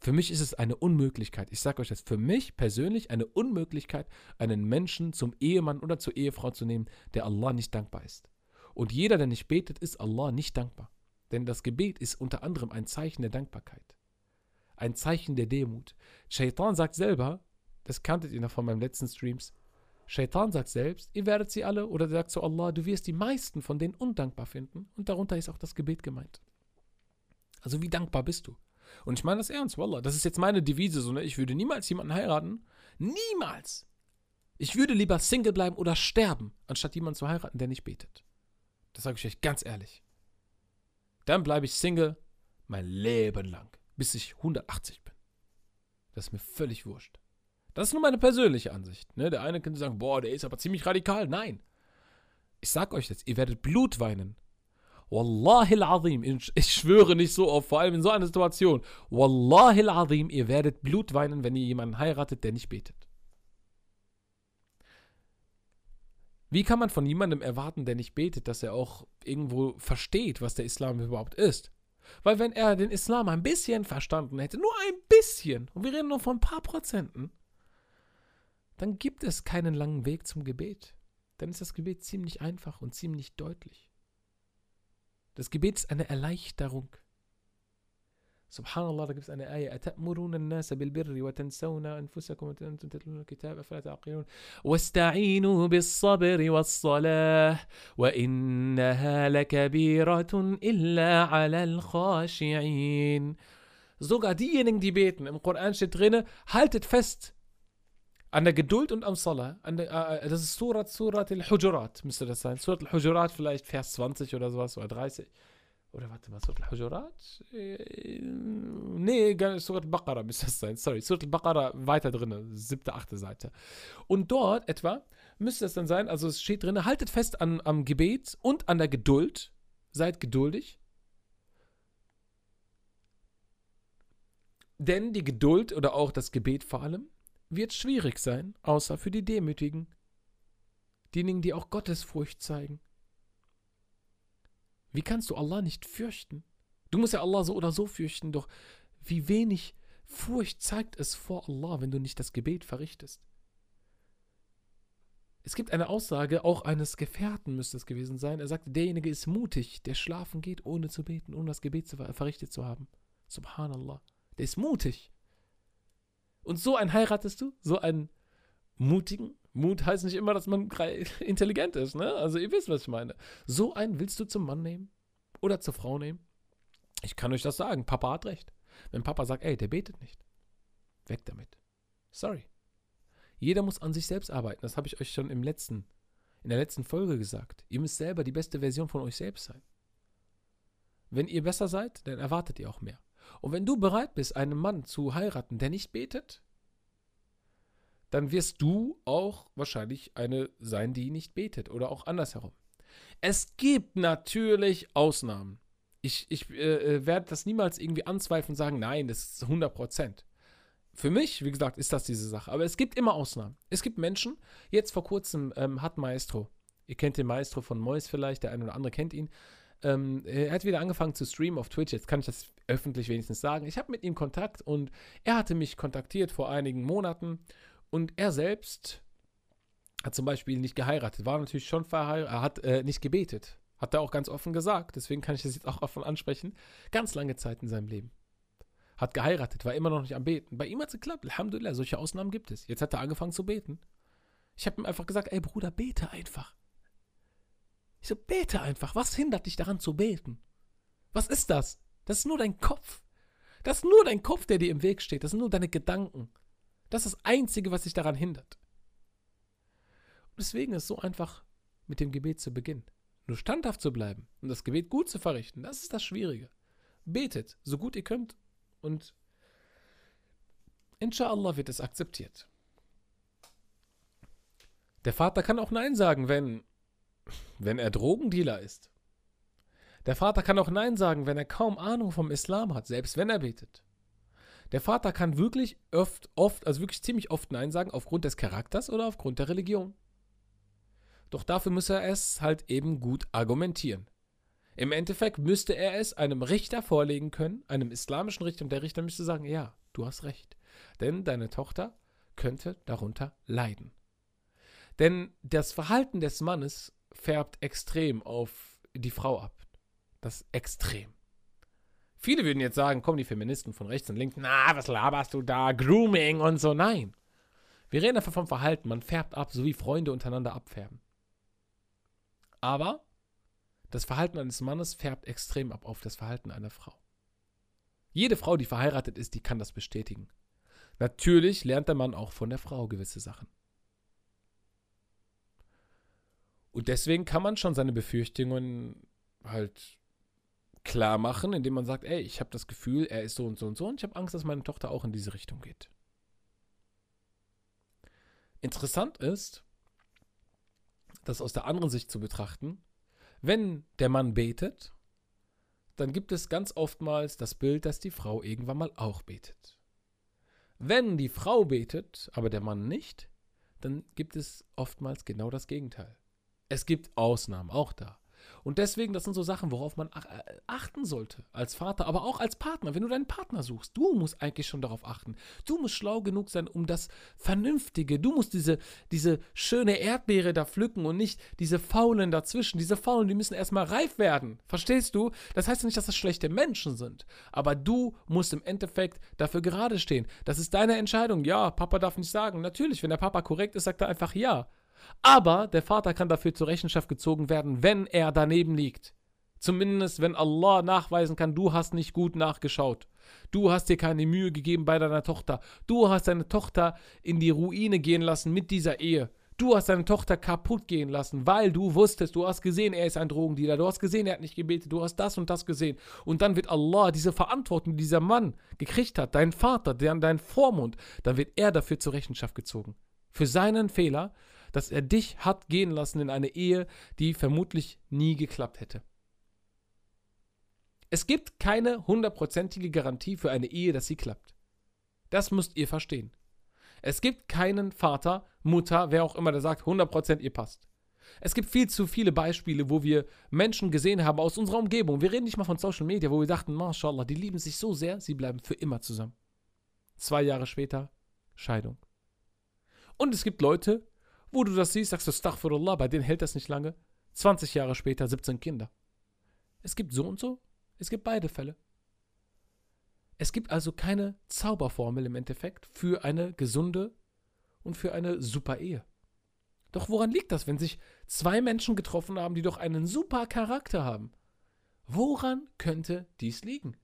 Speaker 1: Für mich ist es eine Unmöglichkeit. Ich sage euch das, für mich persönlich eine Unmöglichkeit, einen Menschen zum Ehemann oder zur Ehefrau zu nehmen, der Allah nicht dankbar ist. Und jeder, der nicht betet, ist Allah nicht dankbar. Denn das Gebet ist unter anderem ein Zeichen der Dankbarkeit. Ein Zeichen der Demut. Shaitan sagt selber, das kanntet ihr noch von meinen letzten Streams, Shaitan sagt selbst, ihr werdet sie alle, oder sagt zu Allah, du wirst die meisten von denen undankbar finden. Und darunter ist auch das Gebet gemeint. Also wie dankbar bist du? Und ich meine das ernst, Wallah. Das ist jetzt meine Devise, so, ne? Ich würde niemals jemanden heiraten. Niemals! Ich würde lieber Single bleiben oder sterben, anstatt jemanden zu heiraten, der nicht betet. Das sage ich euch ganz ehrlich. Dann bleibe ich Single mein Leben lang, bis ich 180 bin. Das ist mir völlig wurscht. Das ist nur meine persönliche Ansicht. Ne? Der eine könnte sagen, boah, der ist aber ziemlich radikal. Nein. Ich sag euch das, ihr werdet Blut weinen, Wallahi al-Azim, ich schwöre nicht so oft, vor allem in so einer Situation. Wallahi al-Azim, ihr werdet Blut weinen, wenn ihr jemanden heiratet, der nicht betet. Wie kann man von jemandem erwarten, der nicht betet, dass er auch irgendwo versteht, was der Islam überhaupt ist? Weil wenn er den Islam ein bisschen verstanden hätte, nur ein bisschen, und wir reden nur von ein paar Prozenten, dann gibt es keinen langen Weg zum Gebet. Dann ist das Gebet ziemlich einfach und ziemlich deutlich. Das Gebet ist eine Erleichterung. Subhanallah, da gibt es eine Ayah. أتأمرون الناس بالبر وتنسون أنفسكم وأنتم تتلون الكتاب أفلا تعقلون واستعينوا بالصبر والصلاة وإنها لكبيرة إلا على الخاشعين Sogar diejenigen, die beten, im Koran steht drin, haltet fest an der Geduld und am Salah. Der, äh, das ist Surat Surat al-Hujurat, müsste das sein. Surat al-Hujurat, vielleicht Vers 20 oder sowas, oder 30. Oder warte mal, Surat al-Hujurat? Äh, nee, Surat al-Baqarah müsste das sein. Sorry, Surat al-Baqarah weiter drin, siebte, achte Seite. Und dort etwa müsste es dann sein, also es steht drin, haltet fest an, am Gebet und an der Geduld. Seid geduldig. Denn die Geduld oder auch das Gebet vor allem wird schwierig sein, außer für die Demütigen, diejenigen, die auch Gottesfurcht zeigen. Wie kannst du Allah nicht fürchten? Du musst ja Allah so oder so fürchten, doch wie wenig Furcht zeigt es vor Allah, wenn du nicht das Gebet verrichtest. Es gibt eine Aussage, auch eines Gefährten müsste es gewesen sein. Er sagte, derjenige ist mutig, der schlafen geht, ohne zu beten, ohne das Gebet verrichtet zu haben. Subhanallah. Der ist mutig. Und so einen heiratest du? So einen mutigen? Mut heißt nicht immer, dass man <laughs> intelligent ist, ne? Also ihr wisst, was ich meine. So einen willst du zum Mann nehmen? Oder zur Frau nehmen? Ich kann euch das sagen. Papa hat recht. Wenn Papa sagt, ey, der betet nicht. Weg damit. Sorry. Jeder muss an sich selbst arbeiten. Das habe ich euch schon im letzten, in der letzten Folge gesagt. Ihr müsst selber die beste Version von euch selbst sein. Wenn ihr besser seid, dann erwartet ihr auch mehr. Und wenn du bereit bist, einen Mann zu heiraten, der nicht betet, dann wirst du auch wahrscheinlich eine sein, die nicht betet oder auch andersherum. Es gibt natürlich Ausnahmen. Ich, ich äh, äh werde das niemals irgendwie anzweifeln und sagen, nein, das ist 100 Prozent. Für mich, wie gesagt, ist das diese Sache. Aber es gibt immer Ausnahmen. Es gibt Menschen, jetzt vor kurzem ähm, hat Maestro Ihr kennt den Maestro von Mois vielleicht, der eine oder andere kennt ihn. Ähm, er hat wieder angefangen zu streamen auf Twitch. Jetzt kann ich das öffentlich wenigstens sagen. Ich habe mit ihm Kontakt und er hatte mich kontaktiert vor einigen Monaten und er selbst hat zum Beispiel nicht geheiratet, war natürlich schon verheiratet, er hat äh, nicht gebetet. Hat er auch ganz offen gesagt, deswegen kann ich das jetzt auch offen ansprechen. Ganz lange Zeit in seinem Leben. Hat geheiratet, war immer noch nicht am Beten. Bei ihm hat es geklappt, Alhamdulillah, solche Ausnahmen gibt es. Jetzt hat er angefangen zu beten. Ich habe ihm einfach gesagt, ey Bruder, bete einfach. Ich so, bete einfach. Was hindert dich daran zu beten? Was ist das? Das ist nur dein Kopf. Das ist nur dein Kopf, der dir im Weg steht. Das sind nur deine Gedanken. Das ist das Einzige, was dich daran hindert. Und deswegen ist es so einfach, mit dem Gebet zu beginnen. Nur standhaft zu bleiben und das Gebet gut zu verrichten, das ist das Schwierige. Betet, so gut ihr könnt und inshallah wird es akzeptiert. Der Vater kann auch Nein sagen, wenn, wenn er Drogendealer ist. Der Vater kann auch Nein sagen, wenn er kaum Ahnung vom Islam hat, selbst wenn er betet. Der Vater kann wirklich oft, oft, also wirklich ziemlich oft Nein sagen, aufgrund des Charakters oder aufgrund der Religion. Doch dafür muss er es halt eben gut argumentieren. Im Endeffekt müsste er es einem Richter vorlegen können, einem islamischen Richter, und der Richter müsste sagen, ja, du hast recht. Denn deine Tochter könnte darunter leiden. Denn das Verhalten des Mannes färbt extrem auf die Frau ab. Das ist extrem. Viele würden jetzt sagen, kommen die Feministen von rechts und links, na, was laberst du da, Grooming und so. Nein. Wir reden einfach vom Verhalten. Man färbt ab, so wie Freunde untereinander abfärben. Aber das Verhalten eines Mannes färbt extrem ab auf das Verhalten einer Frau. Jede Frau, die verheiratet ist, die kann das bestätigen. Natürlich lernt der Mann auch von der Frau gewisse Sachen. Und deswegen kann man schon seine Befürchtungen halt klar machen, indem man sagt, ey, ich habe das Gefühl, er ist so und so und so und ich habe Angst, dass meine Tochter auch in diese Richtung geht. Interessant ist, das aus der anderen Sicht zu betrachten, wenn der Mann betet, dann gibt es ganz oftmals das Bild, dass die Frau irgendwann mal auch betet. Wenn die Frau betet, aber der Mann nicht, dann gibt es oftmals genau das Gegenteil. Es gibt Ausnahmen auch da. Und deswegen, das sind so Sachen, worauf man äh, achten sollte als Vater, aber auch als Partner. Wenn du deinen Partner suchst, du musst eigentlich schon darauf achten. Du musst schlau genug sein, um das Vernünftige. Du musst diese, diese schöne Erdbeere da pflücken und nicht diese Faulen dazwischen. Diese Faulen, die müssen erstmal reif werden. Verstehst du? Das heißt nicht, dass das schlechte Menschen sind. Aber du musst im Endeffekt dafür gerade stehen. Das ist deine Entscheidung. Ja, Papa darf nicht sagen. Natürlich, wenn der Papa korrekt ist, sagt er einfach ja. Aber der Vater kann dafür zur Rechenschaft gezogen werden, wenn er daneben liegt. Zumindest wenn Allah nachweisen kann, du hast nicht gut nachgeschaut. Du hast dir keine Mühe gegeben bei deiner Tochter. Du hast deine Tochter in die Ruine gehen lassen mit dieser Ehe. Du hast deine Tochter kaputt gehen lassen, weil du wusstest, du hast gesehen, er ist ein Drogendealer, du hast gesehen, er hat nicht gebetet, du hast das und das gesehen. Und dann wird Allah diese Verantwortung, die dieser Mann gekriegt hat, dein Vater, dein Vormund, dann wird er dafür zur Rechenschaft gezogen. Für seinen Fehler, dass er dich hat gehen lassen in eine Ehe, die vermutlich nie geklappt hätte. Es gibt keine hundertprozentige Garantie für eine Ehe, dass sie klappt. Das müsst ihr verstehen. Es gibt keinen Vater, Mutter, wer auch immer, der sagt, 100% ihr passt. Es gibt viel zu viele Beispiele, wo wir Menschen gesehen haben aus unserer Umgebung. Wir reden nicht mal von Social Media, wo wir dachten, mashallah, die lieben sich so sehr, sie bleiben für immer zusammen. Zwei Jahre später, Scheidung. Und es gibt Leute, wo du das siehst, sagst du, Astaghfirullah, bei denen hält das nicht lange. 20 Jahre später 17 Kinder. Es gibt so und so, es gibt beide Fälle. Es gibt also keine Zauberformel im Endeffekt für eine gesunde und für eine super Ehe. Doch woran liegt das, wenn sich zwei Menschen getroffen haben, die doch einen super Charakter haben? Woran könnte dies liegen?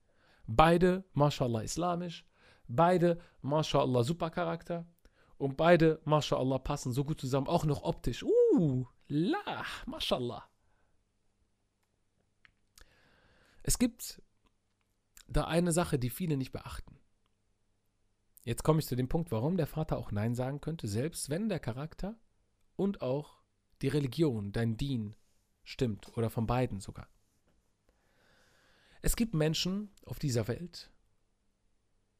Speaker 1: Beide, mashallah, islamisch, beide, mashallah, super Charakter, und beide, mashallah, passen so gut zusammen, auch noch optisch. Uh, la, mashallah. Es gibt da eine Sache, die viele nicht beachten. Jetzt komme ich zu dem Punkt, warum der Vater auch Nein sagen könnte, selbst wenn der Charakter und auch die Religion, dein Dien, stimmt oder von beiden sogar. Es gibt Menschen auf dieser Welt,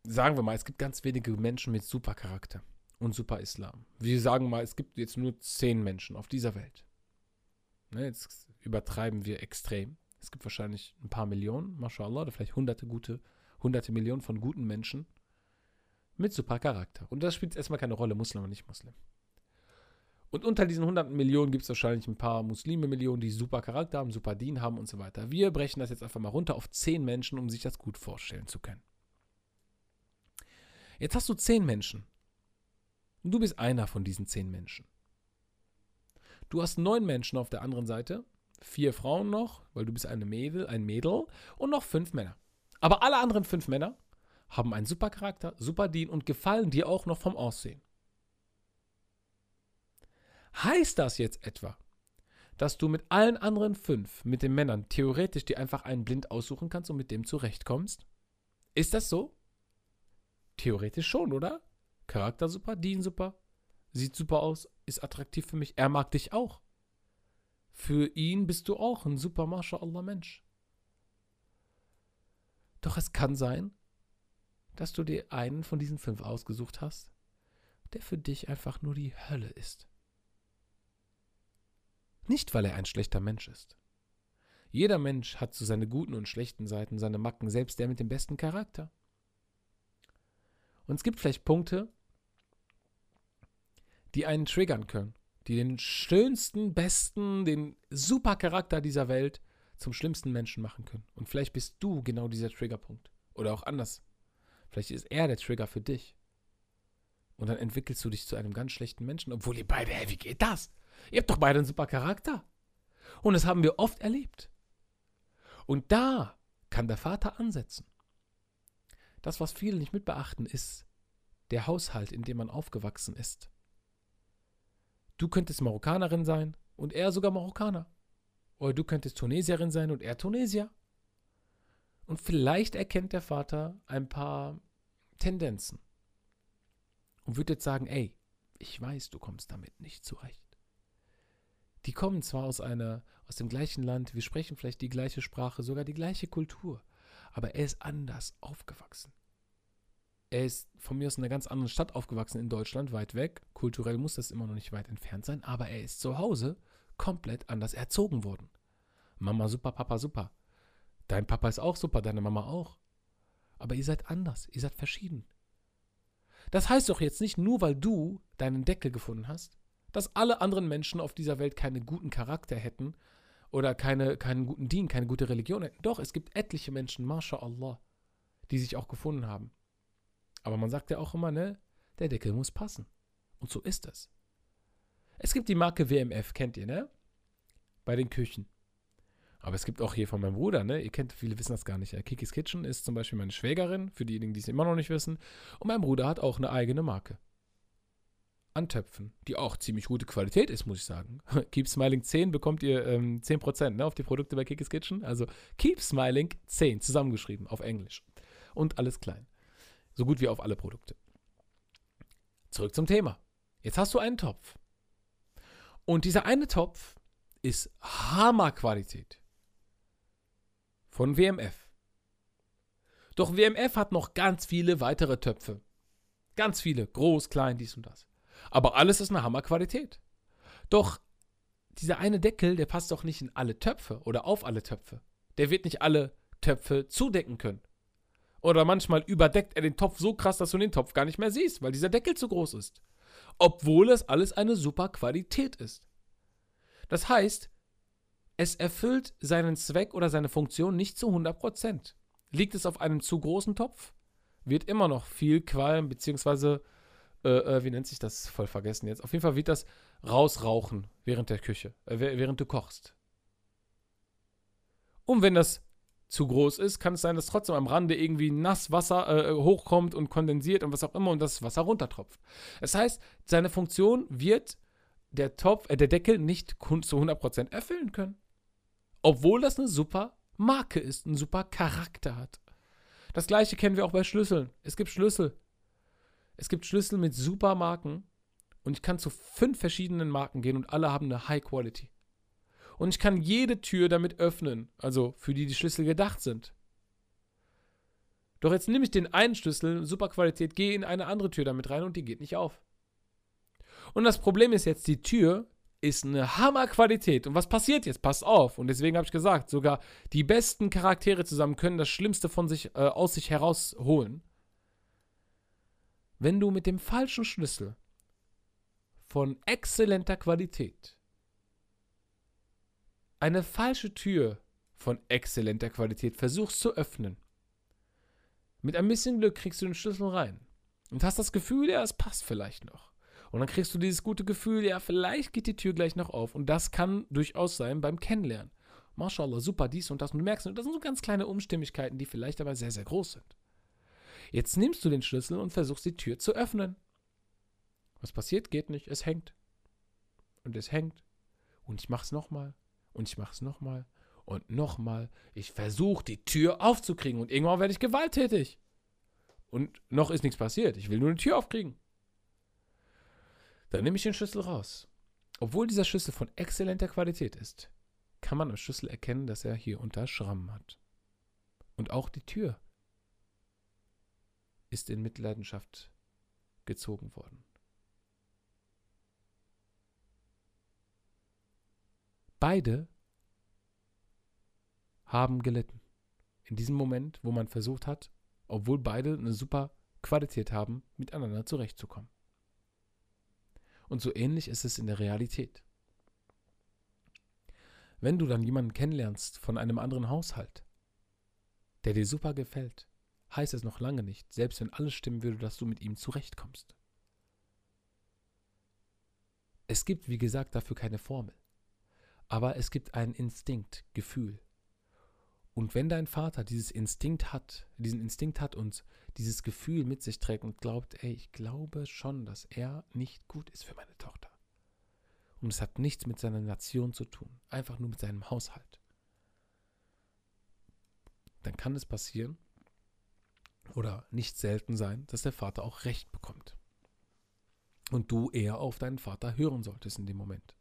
Speaker 1: sagen wir mal, es gibt ganz wenige Menschen mit super Charakter und super Islam. Wir sagen mal, es gibt jetzt nur zehn Menschen auf dieser Welt. Ne, jetzt übertreiben wir extrem. Es gibt wahrscheinlich ein paar Millionen, mashallah, oder vielleicht hunderte gute, hunderte Millionen von guten Menschen mit super Charakter. Und das spielt erstmal keine Rolle, Muslim oder nicht Muslim. Und unter diesen hunderten Millionen gibt es wahrscheinlich ein paar Muslime-Millionen, die super Charakter haben, super Dien haben und so weiter. Wir brechen das jetzt einfach mal runter auf zehn Menschen, um sich das gut vorstellen zu können. Jetzt hast du zehn Menschen. Und du bist einer von diesen zehn Menschen. Du hast neun Menschen auf der anderen Seite, vier Frauen noch, weil du bist eine Mädel, ein Mädel und noch fünf Männer. Aber alle anderen fünf Männer haben einen super Charakter, super Dien und gefallen dir auch noch vom Aussehen. Heißt das jetzt etwa, dass du mit allen anderen fünf, mit den Männern, theoretisch dir einfach einen blind aussuchen kannst und mit dem zurechtkommst? Ist das so? Theoretisch schon, oder? Charakter super, Dien super, sieht super aus, ist attraktiv für mich, er mag dich auch. Für ihn bist du auch ein super MashaAllah Mensch. Doch es kann sein, dass du dir einen von diesen fünf ausgesucht hast, der für dich einfach nur die Hölle ist. Nicht, weil er ein schlechter Mensch ist. Jeder Mensch hat so seine guten und schlechten Seiten, seine Macken, selbst der mit dem besten Charakter. Und es gibt vielleicht Punkte, die einen triggern können, die den schönsten, besten, den super Charakter dieser Welt zum schlimmsten Menschen machen können. Und vielleicht bist du genau dieser Triggerpunkt. Oder auch anders. Vielleicht ist er der Trigger für dich. Und dann entwickelst du dich zu einem ganz schlechten Menschen, obwohl ihr beide, hey, wie geht das? Ihr habt doch beide einen super Charakter. Und das haben wir oft erlebt. Und da kann der Vater ansetzen. Das, was viele nicht mitbeachten, ist der Haushalt, in dem man aufgewachsen ist. Du könntest Marokkanerin sein und er sogar Marokkaner. Oder du könntest Tunesierin sein und er Tunesier. Und vielleicht erkennt der Vater ein paar Tendenzen und wird jetzt sagen, ey, ich weiß, du kommst damit nicht zurecht. Die kommen zwar aus einer, aus dem gleichen Land, wir sprechen vielleicht die gleiche Sprache, sogar die gleiche Kultur, aber er ist anders aufgewachsen. Er ist von mir aus in einer ganz anderen Stadt aufgewachsen in Deutschland, weit weg. Kulturell muss das immer noch nicht weit entfernt sein, aber er ist zu Hause komplett anders erzogen worden. Mama super, Papa super. Dein Papa ist auch super, deine Mama auch. Aber ihr seid anders, ihr seid verschieden. Das heißt doch jetzt nicht nur, weil du deinen Deckel gefunden hast, dass alle anderen Menschen auf dieser Welt keinen guten Charakter hätten oder keine, keinen guten Dien, keine gute Religion hätten. Doch, es gibt etliche Menschen, MashaAllah, die sich auch gefunden haben. Aber man sagt ja auch immer, ne, der Deckel muss passen. Und so ist es. Es gibt die Marke WMF, kennt ihr, ne? Bei den Küchen. Aber es gibt auch hier von meinem Bruder, ne? Ihr kennt, viele wissen das gar nicht. Kikis Kitchen ist zum Beispiel meine Schwägerin, für diejenigen, die es immer noch nicht wissen. Und mein Bruder hat auch eine eigene Marke. An Töpfen, die auch ziemlich gute Qualität ist, muss ich sagen. <laughs> Keep Smiling 10 bekommt ihr ähm, 10% ne, auf die Produkte bei Kikis Kitchen. Also Keep Smiling 10 zusammengeschrieben auf Englisch. Und alles klein. So gut wie auf alle Produkte. Zurück zum Thema. Jetzt hast du einen Topf. Und dieser eine Topf ist Hammerqualität. Von WMF. Doch WMF hat noch ganz viele weitere Töpfe. Ganz viele. Groß, klein, dies und das. Aber alles ist eine Hammerqualität. Doch dieser eine Deckel, der passt doch nicht in alle Töpfe oder auf alle Töpfe. Der wird nicht alle Töpfe zudecken können. Oder manchmal überdeckt er den Topf so krass, dass du den Topf gar nicht mehr siehst, weil dieser Deckel zu groß ist. Obwohl es alles eine super Qualität ist. Das heißt, es erfüllt seinen Zweck oder seine Funktion nicht zu 100%. Liegt es auf einem zu großen Topf, wird immer noch viel Qualm, beziehungsweise, äh, äh, wie nennt sich das? Voll vergessen jetzt. Auf jeden Fall wird das rausrauchen während der Küche, äh, während du kochst. Und wenn das zu groß ist, kann es sein, dass trotzdem am Rande irgendwie nass Wasser äh, hochkommt und kondensiert und was auch immer und das Wasser runtertropft. Das heißt, seine Funktion wird der Topf, äh, der Deckel nicht zu 100% erfüllen können. Obwohl das eine super Marke ist, einen super Charakter hat. Das gleiche kennen wir auch bei Schlüsseln. Es gibt Schlüssel. Es gibt Schlüssel mit super Marken und ich kann zu fünf verschiedenen Marken gehen und alle haben eine High Quality und ich kann jede Tür damit öffnen, also für die die Schlüssel gedacht sind. Doch jetzt nehme ich den einen Schlüssel, super Qualität, gehe in eine andere Tür damit rein und die geht nicht auf. Und das Problem ist jetzt, die Tür ist eine Hammerqualität. Und was passiert jetzt? Passt auf. Und deswegen habe ich gesagt, sogar die besten Charaktere zusammen können das Schlimmste von sich, äh, aus sich herausholen. Wenn du mit dem falschen Schlüssel von exzellenter Qualität eine falsche Tür von exzellenter Qualität versuchst zu öffnen, mit ein bisschen Glück kriegst du den Schlüssel rein und hast das Gefühl, ja, es passt vielleicht noch. Und dann kriegst du dieses gute Gefühl, ja, vielleicht geht die Tür gleich noch auf. Und das kann durchaus sein beim Kennenlernen. Mashallah, super, dies und das. Und du merkst, das sind so ganz kleine Unstimmigkeiten, die vielleicht aber sehr, sehr groß sind. Jetzt nimmst du den Schlüssel und versuchst die Tür zu öffnen. Was passiert? Geht nicht. Es hängt. Und es hängt. Und ich mach's nochmal. Und ich mach's nochmal. Und nochmal. Ich versuche die Tür aufzukriegen. Und irgendwann werde ich gewalttätig. Und noch ist nichts passiert. Ich will nur eine Tür aufkriegen. Dann nehme ich den Schlüssel raus. Obwohl dieser Schlüssel von exzellenter Qualität ist, kann man am Schlüssel erkennen, dass er hier unter Schrammen hat. Und auch die Tür ist in Mitleidenschaft gezogen worden. Beide haben gelitten. In diesem Moment, wo man versucht hat, obwohl beide eine super Qualität haben, miteinander zurechtzukommen. Und so ähnlich ist es in der Realität. Wenn du dann jemanden kennenlernst von einem anderen Haushalt, der dir super gefällt, heißt es noch lange nicht, selbst wenn alles stimmen würde, dass du mit ihm zurechtkommst. Es gibt, wie gesagt, dafür keine Formel. Aber es gibt einen Instinkt, Gefühl. Und wenn dein Vater dieses Instinkt hat, diesen Instinkt hat und dieses Gefühl mit sich trägt und glaubt, ey, ich glaube schon, dass er nicht gut ist für meine Tochter. Und es hat nichts mit seiner Nation zu tun, einfach nur mit seinem Haushalt. Dann kann es passieren oder nicht selten sein, dass der Vater auch Recht bekommt. Und du eher auf deinen Vater hören solltest in dem Moment.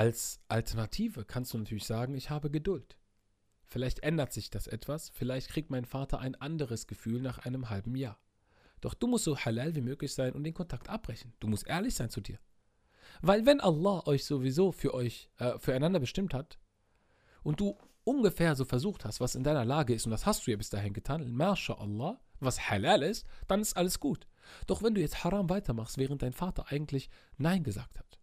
Speaker 1: Als Alternative kannst du natürlich sagen, ich habe Geduld. Vielleicht ändert sich das etwas, vielleicht kriegt mein Vater ein anderes Gefühl nach einem halben Jahr. Doch du musst so halal wie möglich sein und den Kontakt abbrechen. Du musst ehrlich sein zu dir. Weil wenn Allah euch sowieso für euch, äh, füreinander bestimmt hat und du ungefähr so versucht hast, was in deiner Lage ist, und das hast du ja bis dahin getan, MashaAllah, was halal ist, dann ist alles gut. Doch wenn du jetzt Haram weitermachst, während dein Vater eigentlich Nein gesagt hat,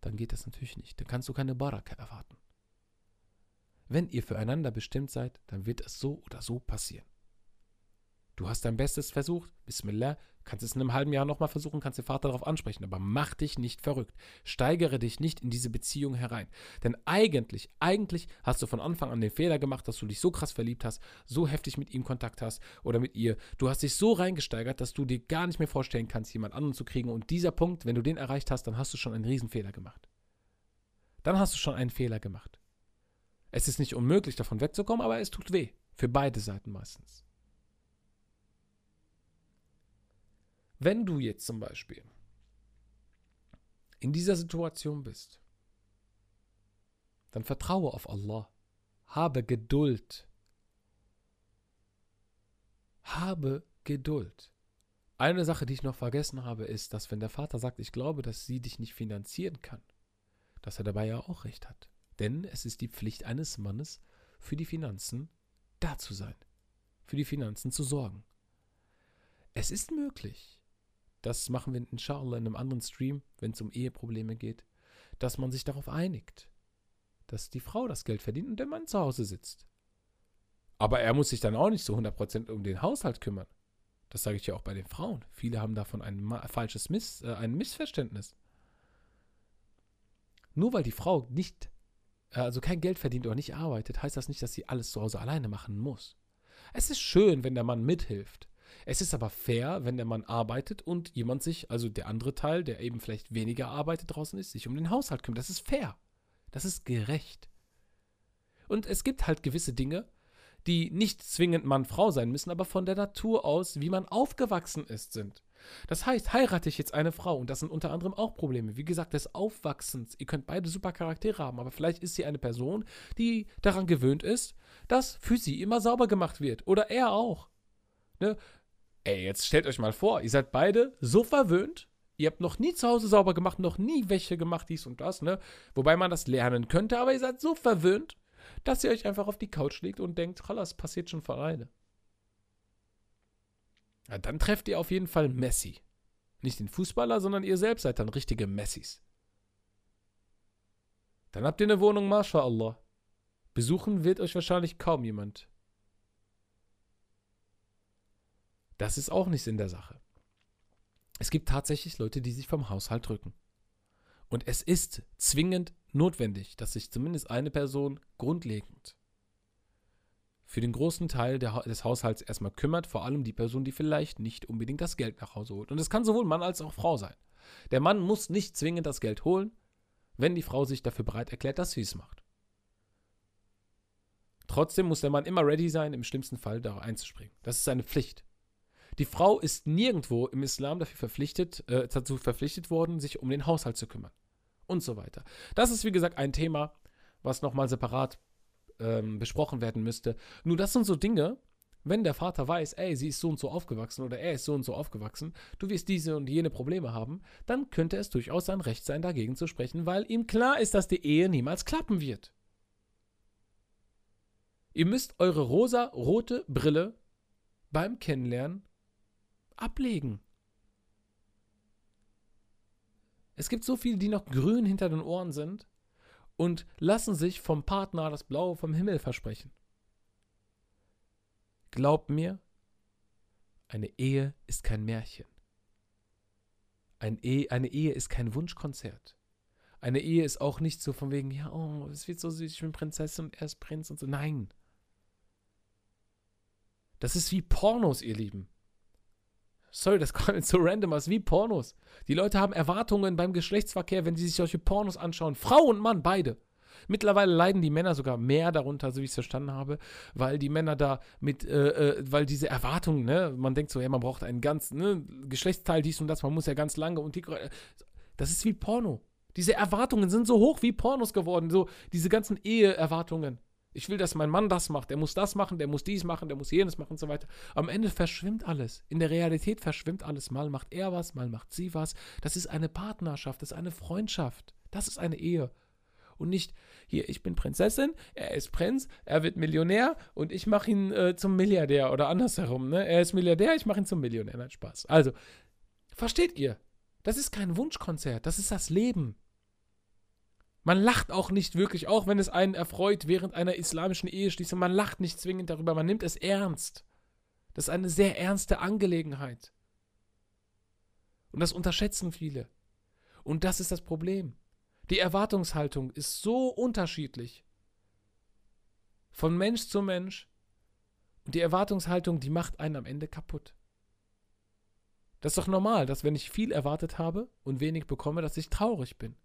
Speaker 1: dann geht das natürlich nicht. Dann kannst du keine Baraka erwarten. Wenn ihr füreinander bestimmt seid, dann wird es so oder so passieren. Du hast dein Bestes versucht, Bismillah, kannst es in einem halben Jahr nochmal versuchen, kannst den Vater darauf ansprechen, aber mach dich nicht verrückt. Steigere dich nicht in diese Beziehung herein. Denn eigentlich, eigentlich hast du von Anfang an den Fehler gemacht, dass du dich so krass verliebt hast, so heftig mit ihm Kontakt hast oder mit ihr. Du hast dich so reingesteigert, dass du dir gar nicht mehr vorstellen kannst, jemand anderen zu kriegen. Und dieser Punkt, wenn du den erreicht hast, dann hast du schon einen Riesenfehler gemacht. Dann hast du schon einen Fehler gemacht. Es ist nicht unmöglich, davon wegzukommen, aber es tut weh. Für beide Seiten meistens. Wenn du jetzt zum Beispiel in dieser Situation bist, dann vertraue auf Allah. Habe Geduld. Habe Geduld. Eine Sache, die ich noch vergessen habe, ist, dass wenn der Vater sagt, ich glaube, dass sie dich nicht finanzieren kann, dass er dabei ja auch recht hat. Denn es ist die Pflicht eines Mannes, für die Finanzen da zu sein, für die Finanzen zu sorgen. Es ist möglich, das machen wir inshallah in einem anderen Stream, wenn es um Eheprobleme geht, dass man sich darauf einigt, dass die Frau das Geld verdient und der Mann zu Hause sitzt. Aber er muss sich dann auch nicht zu 100% um den Haushalt kümmern. Das sage ich ja auch bei den Frauen. Viele haben davon ein falsches Miss, äh, ein Missverständnis. Nur weil die Frau nicht äh, also kein Geld verdient oder nicht arbeitet, heißt das nicht, dass sie alles zu Hause alleine machen muss. Es ist schön, wenn der Mann mithilft. Es ist aber fair, wenn der Mann arbeitet und jemand sich, also der andere Teil, der eben vielleicht weniger arbeitet draußen ist, sich um den Haushalt kümmert. Das ist fair. Das ist gerecht. Und es gibt halt gewisse Dinge, die nicht zwingend Mann-Frau sein müssen, aber von der Natur aus, wie man aufgewachsen ist, sind. Das heißt, heirate ich jetzt eine Frau, und das sind unter anderem auch Probleme, wie gesagt, des Aufwachsens. Ihr könnt beide super Charaktere haben, aber vielleicht ist sie eine Person, die daran gewöhnt ist, dass für sie immer sauber gemacht wird. Oder er auch. Ne? Ey, jetzt stellt euch mal vor, ihr seid beide so verwöhnt, Ihr habt noch nie zu Hause sauber gemacht, noch nie Wäsche gemacht, dies und das, ne? Wobei man das lernen könnte, aber ihr seid so verwöhnt, dass ihr euch einfach auf die Couch legt und denkt, das passiert schon von alleine. Ja, dann trefft ihr auf jeden Fall Messi. Nicht den Fußballer, sondern ihr selbst seid dann richtige Messis. Dann habt ihr eine Wohnung, MashaAllah. Besuchen wird euch wahrscheinlich kaum jemand. Das ist auch nicht Sinn der Sache. Es gibt tatsächlich Leute, die sich vom Haushalt drücken. Und es ist zwingend notwendig, dass sich zumindest eine Person grundlegend für den großen Teil der, des Haushalts erstmal kümmert, vor allem die Person, die vielleicht nicht unbedingt das Geld nach Hause holt. Und es kann sowohl Mann als auch Frau sein. Der Mann muss nicht zwingend das Geld holen, wenn die Frau sich dafür bereit erklärt, dass sie es macht. Trotzdem muss der Mann immer ready sein, im schlimmsten Fall da einzuspringen. Das ist seine Pflicht. Die Frau ist nirgendwo im Islam dafür verpflichtet, äh, dazu verpflichtet worden, sich um den Haushalt zu kümmern. Und so weiter. Das ist, wie gesagt, ein Thema, was nochmal separat ähm, besprochen werden müsste. Nur das sind so Dinge, wenn der Vater weiß, ey, sie ist so und so aufgewachsen oder er ist so und so aufgewachsen, du wirst diese und jene Probleme haben, dann könnte es durchaus sein Recht sein, dagegen zu sprechen, weil ihm klar ist, dass die Ehe niemals klappen wird. Ihr müsst eure rosa-rote Brille beim Kennenlernen ablegen. Es gibt so viele, die noch grün hinter den Ohren sind und lassen sich vom Partner das Blaue vom Himmel versprechen. Glaubt mir, eine Ehe ist kein Märchen. Ein Ehe, eine Ehe ist kein Wunschkonzert. Eine Ehe ist auch nicht so von wegen, ja, oh, es wird so süß, ich bin Prinzessin und er ist Prinz und so. Nein. Das ist wie Pornos, ihr Lieben. Sorry, das <laughs> kommt jetzt so random aus wie Pornos. Die Leute haben Erwartungen beim Geschlechtsverkehr, wenn sie sich solche Pornos anschauen. Frau und Mann, beide. Mittlerweile leiden die Männer sogar mehr darunter, so wie ich es verstanden habe, weil die Männer da mit, äh, äh, weil diese Erwartungen, ne, man denkt so, ja, man braucht einen ganz, ne, Geschlechtsteil, dies und das, man muss ja ganz lange und die, das ist wie Porno. Diese Erwartungen sind so hoch wie Pornos geworden, so diese ganzen Eheerwartungen. Ich will, dass mein Mann das macht. Der muss das machen, der muss dies machen, der muss jenes machen und so weiter. Am Ende verschwimmt alles. In der Realität verschwimmt alles. Mal macht er was, mal macht sie was. Das ist eine Partnerschaft, das ist eine Freundschaft. Das ist eine Ehe. Und nicht, hier, ich bin Prinzessin, er ist Prinz, er wird Millionär und ich mache ihn äh, zum Milliardär oder andersherum. Ne? Er ist Milliardär, ich mache ihn zum Millionär. Nein, Spaß. Also, versteht ihr? Das ist kein Wunschkonzert, das ist das Leben. Man lacht auch nicht wirklich, auch wenn es einen erfreut während einer islamischen Eheschließung. Man lacht nicht zwingend darüber, man nimmt es ernst. Das ist eine sehr ernste Angelegenheit. Und das unterschätzen viele. Und das ist das Problem. Die Erwartungshaltung ist so unterschiedlich. Von Mensch zu Mensch. Und die Erwartungshaltung, die macht einen am Ende kaputt. Das ist doch normal, dass wenn ich viel erwartet habe und wenig bekomme, dass ich traurig bin.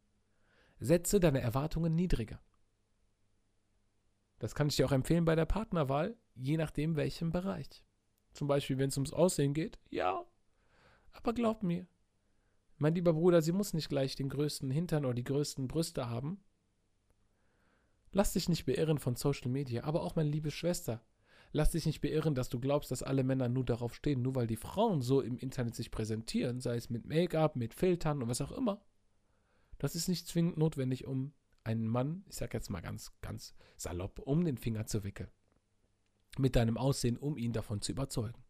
Speaker 1: Setze deine Erwartungen niedriger. Das kann ich dir auch empfehlen bei der Partnerwahl, je nachdem welchem Bereich. Zum Beispiel, wenn es ums Aussehen geht, ja. Aber glaub mir, mein lieber Bruder, sie muss nicht gleich den größten Hintern oder die größten Brüste haben. Lass dich nicht beirren von Social Media, aber auch meine liebe Schwester. Lass dich nicht beirren, dass du glaubst, dass alle Männer nur darauf stehen, nur weil die Frauen so im Internet sich präsentieren, sei es mit Make-up, mit Filtern und was auch immer. Das ist nicht zwingend notwendig, um einen Mann, ich sag jetzt mal ganz, ganz salopp, um den Finger zu wickeln. Mit deinem Aussehen, um ihn davon zu überzeugen.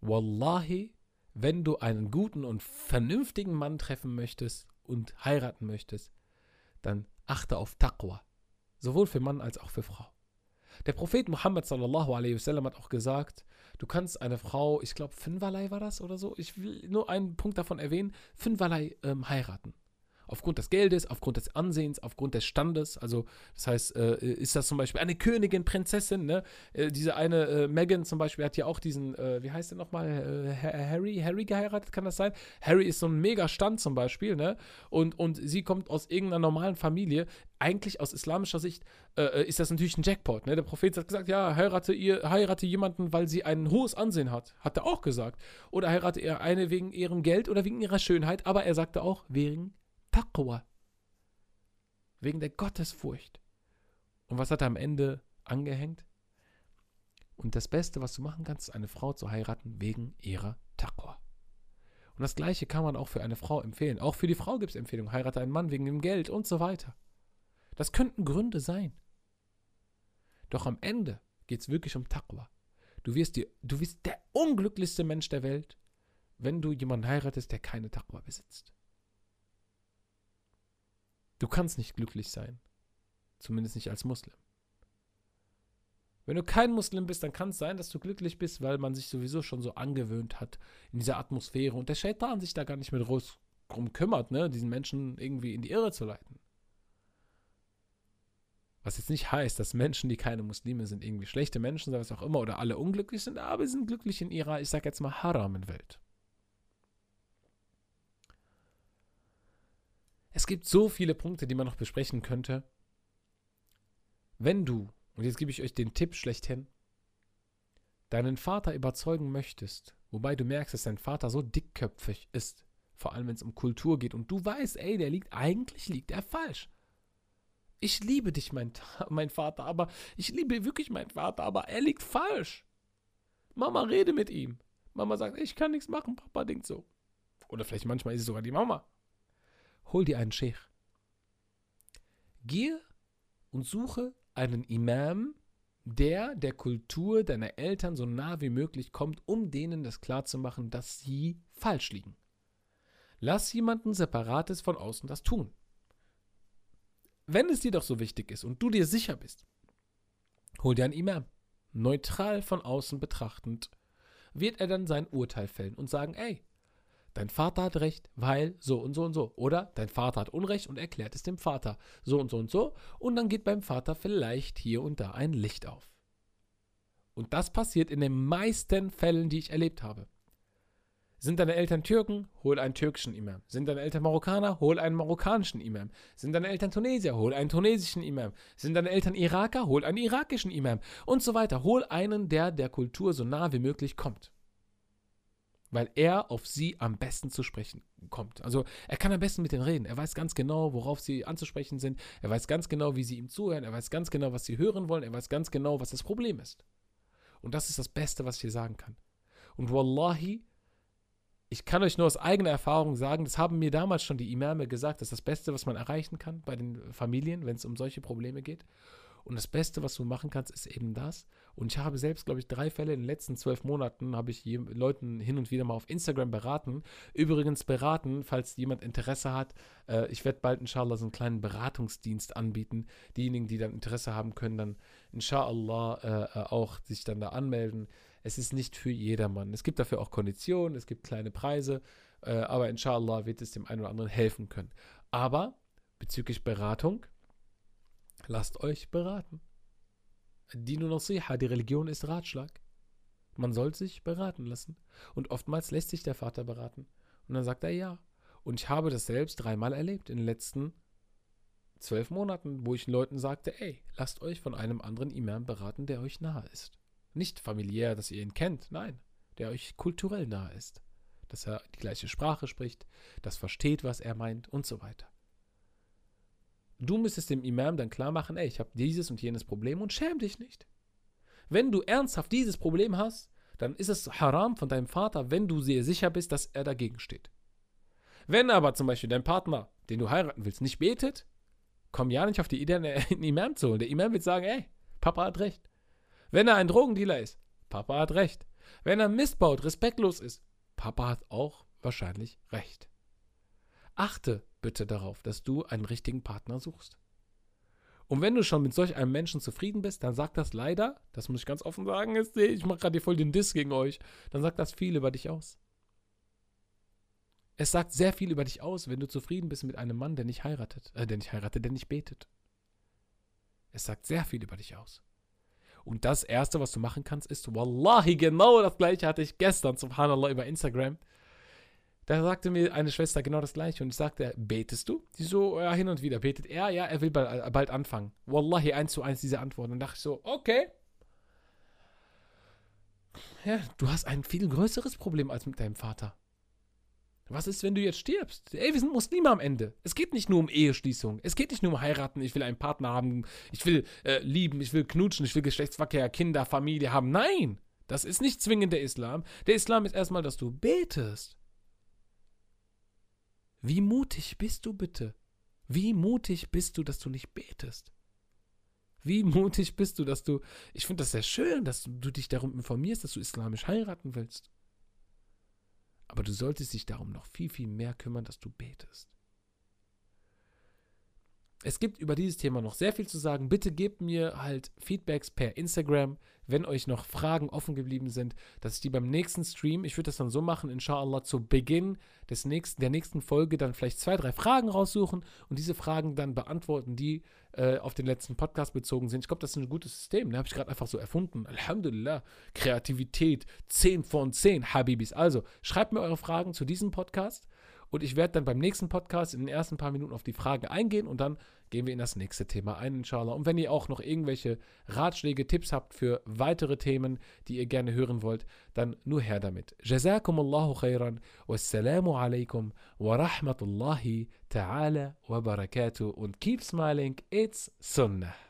Speaker 1: Wallahi, wenn du einen guten und vernünftigen Mann treffen möchtest und heiraten möchtest, dann achte auf Taqwa. Sowohl für Mann als auch für Frau. Der Prophet Muhammad sallallahu alaihi wasallam hat auch gesagt, du kannst eine Frau, ich glaube fünferlei war das oder so, ich will nur einen Punkt davon erwähnen, fünferlei ähm, heiraten aufgrund des Geldes, aufgrund des Ansehens, aufgrund des Standes. Also das heißt, äh, ist das zum Beispiel eine Königin, Prinzessin, ne? Äh, diese eine äh, Megan zum Beispiel hat ja auch diesen, äh, wie heißt der nochmal, äh, Harry, Harry geheiratet, kann das sein? Harry ist so ein mega Stand zum Beispiel, ne? Und, und sie kommt aus irgendeiner normalen Familie. Eigentlich aus islamischer Sicht äh, ist das natürlich ein Jackpot, ne? Der Prophet hat gesagt, ja, heirate ihr, heirate jemanden, weil sie ein hohes Ansehen hat. Hat er auch gesagt. Oder heirate er eine wegen ihrem Geld oder wegen ihrer Schönheit, aber er sagte auch, wegen Taqwa. Wegen der Gottesfurcht. Und was hat er am Ende angehängt? Und das Beste, was du machen kannst, ist eine Frau zu heiraten wegen ihrer Taqwa. Und das Gleiche kann man auch für eine Frau empfehlen. Auch für die Frau gibt es Empfehlungen. Heirate einen Mann wegen dem Geld und so weiter. Das könnten Gründe sein. Doch am Ende geht es wirklich um Taqwa. Du wirst, die, du wirst der unglücklichste Mensch der Welt, wenn du jemanden heiratest, der keine Taqwa besitzt. Du kannst nicht glücklich sein. Zumindest nicht als Muslim. Wenn du kein Muslim bist, dann kann es sein, dass du glücklich bist, weil man sich sowieso schon so angewöhnt hat in dieser Atmosphäre und der Shaitan sich da gar nicht mehr drum kümmert, ne, diesen Menschen irgendwie in die Irre zu leiten. Was jetzt nicht heißt, dass Menschen, die keine Muslime sind, irgendwie schlechte Menschen sind, was auch immer, oder alle unglücklich sind, aber sie sind glücklich in ihrer, ich sag jetzt mal, Haramen-Welt. Es gibt so viele Punkte, die man noch besprechen könnte. Wenn du und jetzt gebe ich euch den Tipp schlechthin. Deinen Vater überzeugen möchtest, wobei du merkst, dass dein Vater so dickköpfig ist, vor allem wenn es um Kultur geht und du weißt, ey, der liegt, eigentlich liegt er falsch. Ich liebe dich, mein, <laughs> mein Vater, aber ich liebe wirklich meinen Vater, aber er liegt falsch. Mama, rede mit ihm. Mama sagt, ich kann nichts machen, Papa denkt so. Oder vielleicht manchmal ist es sogar die Mama. Hol dir einen Sheikh. Geh und suche einen Imam, der der Kultur deiner Eltern so nah wie möglich kommt, um denen das klarzumachen, dass sie falsch liegen. Lass jemanden Separates von außen das tun. Wenn es dir doch so wichtig ist und du dir sicher bist, hol dir einen Imam. Neutral von außen betrachtend, wird er dann sein Urteil fällen und sagen, ey, dein Vater hat recht, weil so und so und so. Oder dein Vater hat Unrecht und erklärt es dem Vater so und so und so. Und dann geht beim Vater vielleicht hier und da ein Licht auf. Und das passiert in den meisten Fällen, die ich erlebt habe. Sind deine Eltern Türken? Hol einen türkischen Imam. Sind deine Eltern Marokkaner? Hol einen marokkanischen Imam. Sind deine Eltern Tunesier? Hol einen tunesischen Imam. Sind deine Eltern Iraker? Hol einen irakischen Imam. Und so weiter. Hol einen, der der Kultur so nah wie möglich kommt weil er auf sie am besten zu sprechen kommt. Also er kann am besten mit denen reden. Er weiß ganz genau, worauf sie anzusprechen sind. Er weiß ganz genau, wie sie ihm zuhören. Er weiß ganz genau, was sie hören wollen. Er weiß ganz genau, was das Problem ist. Und das ist das Beste, was ich hier sagen kann. Und wallahi, ich kann euch nur aus eigener Erfahrung sagen, das haben mir damals schon die Imame gesagt, das ist das Beste, was man erreichen kann bei den Familien, wenn es um solche Probleme geht. Und das Beste, was du machen kannst, ist eben das. Und ich habe selbst, glaube ich, drei Fälle in den letzten zwölf Monaten, habe ich Leuten hin und wieder mal auf Instagram beraten. Übrigens beraten, falls jemand Interesse hat. Äh, ich werde bald, inshallah, so einen kleinen Beratungsdienst anbieten. Diejenigen, die dann Interesse haben, können dann, inshallah, äh, äh, auch sich dann da anmelden. Es ist nicht für jedermann. Es gibt dafür auch Konditionen, es gibt kleine Preise. Äh, aber inshallah wird es dem einen oder anderen helfen können. Aber bezüglich Beratung, Lasst euch beraten. Dinu Nasiha, die Religion ist Ratschlag. Man soll sich beraten lassen. Und oftmals lässt sich der Vater beraten. Und dann sagt er ja. Und ich habe das selbst dreimal erlebt in den letzten zwölf Monaten, wo ich den Leuten sagte, ey, lasst euch von einem anderen Imam beraten, der euch nahe ist. Nicht familiär, dass ihr ihn kennt, nein, der euch kulturell nahe ist. Dass er die gleiche Sprache spricht, das versteht, was er meint und so weiter. Du müsstest dem Imam dann klar machen, ey, ich habe dieses und jenes Problem und schäm dich nicht. Wenn du ernsthaft dieses Problem hast, dann ist es haram von deinem Vater, wenn du sehr sicher bist, dass er dagegen steht. Wenn aber zum Beispiel dein Partner, den du heiraten willst, nicht betet, komm ja nicht auf die Idee, einen Imam zu holen. Der Imam wird sagen, ey, Papa hat recht. Wenn er ein Drogendealer ist, Papa hat recht. Wenn er Mist baut, respektlos ist, Papa hat auch wahrscheinlich recht. Achte bitte darauf, dass du einen richtigen Partner suchst. Und wenn du schon mit solch einem Menschen zufrieden bist, dann sagt das leider, das muss ich ganz offen sagen, ich mache gerade hier voll den Diss gegen euch, dann sagt das viel über dich aus. Es sagt sehr viel über dich aus, wenn du zufrieden bist mit einem Mann, der nicht heiratet, äh, der nicht heiratet, der nicht betet. Es sagt sehr viel über dich aus. Und das Erste, was du machen kannst, ist, Wallahi, genau das gleiche hatte ich gestern, subhanallah, über Instagram. Da sagte mir eine Schwester genau das gleiche und ich sagte, betest du? Die so, ja, hin und wieder. Betet er? Ja, er will bald, bald anfangen. Wallahi, eins zu eins diese Antwort. Und dachte ich so, okay. Ja, du hast ein viel größeres Problem als mit deinem Vater. Was ist, wenn du jetzt stirbst? Ey, wir sind Muslime am Ende. Es geht nicht nur um Eheschließung. Es geht nicht nur um heiraten. Ich will einen Partner haben. Ich will äh, lieben. Ich will knutschen. Ich will Geschlechtsverkehr, Kinder, Familie haben. Nein, das ist nicht zwingend der Islam. Der Islam ist erstmal, dass du betest. Wie mutig bist du bitte? Wie mutig bist du, dass du nicht betest? Wie mutig bist du, dass du, ich finde das sehr schön, dass du, dich darum informierst, dass du islamisch heiraten willst. Aber du solltest dich darum noch viel, viel mehr kümmern, dass du betest. Es gibt über dieses Thema noch sehr viel zu sagen. Bitte gebt mir halt Feedbacks per Instagram, wenn euch noch Fragen offen geblieben sind, dass ich die beim nächsten Stream, ich würde das dann so machen, inshallah, zu Beginn des nächsten, der nächsten Folge dann vielleicht zwei, drei Fragen raussuchen und diese Fragen dann beantworten, die äh, auf den letzten Podcast bezogen sind. Ich glaube, das ist ein gutes System. Ne? Habe ich gerade einfach so erfunden. Alhamdulillah. Kreativität 10 von 10, Habibis. Also, schreibt mir eure Fragen zu diesem Podcast und ich werde dann beim nächsten Podcast in den ersten paar Minuten auf die Frage eingehen und dann gehen wir in das nächste Thema ein, inshallah. Und wenn ihr auch noch irgendwelche Ratschläge, Tipps habt für weitere Themen, die ihr gerne hören wollt, dann nur her damit. Jazakumullahu khairan. Wassalamu alaikum wa rahmatullahi ta'ala wa barakatuh. Und keep smiling, it's Sunnah.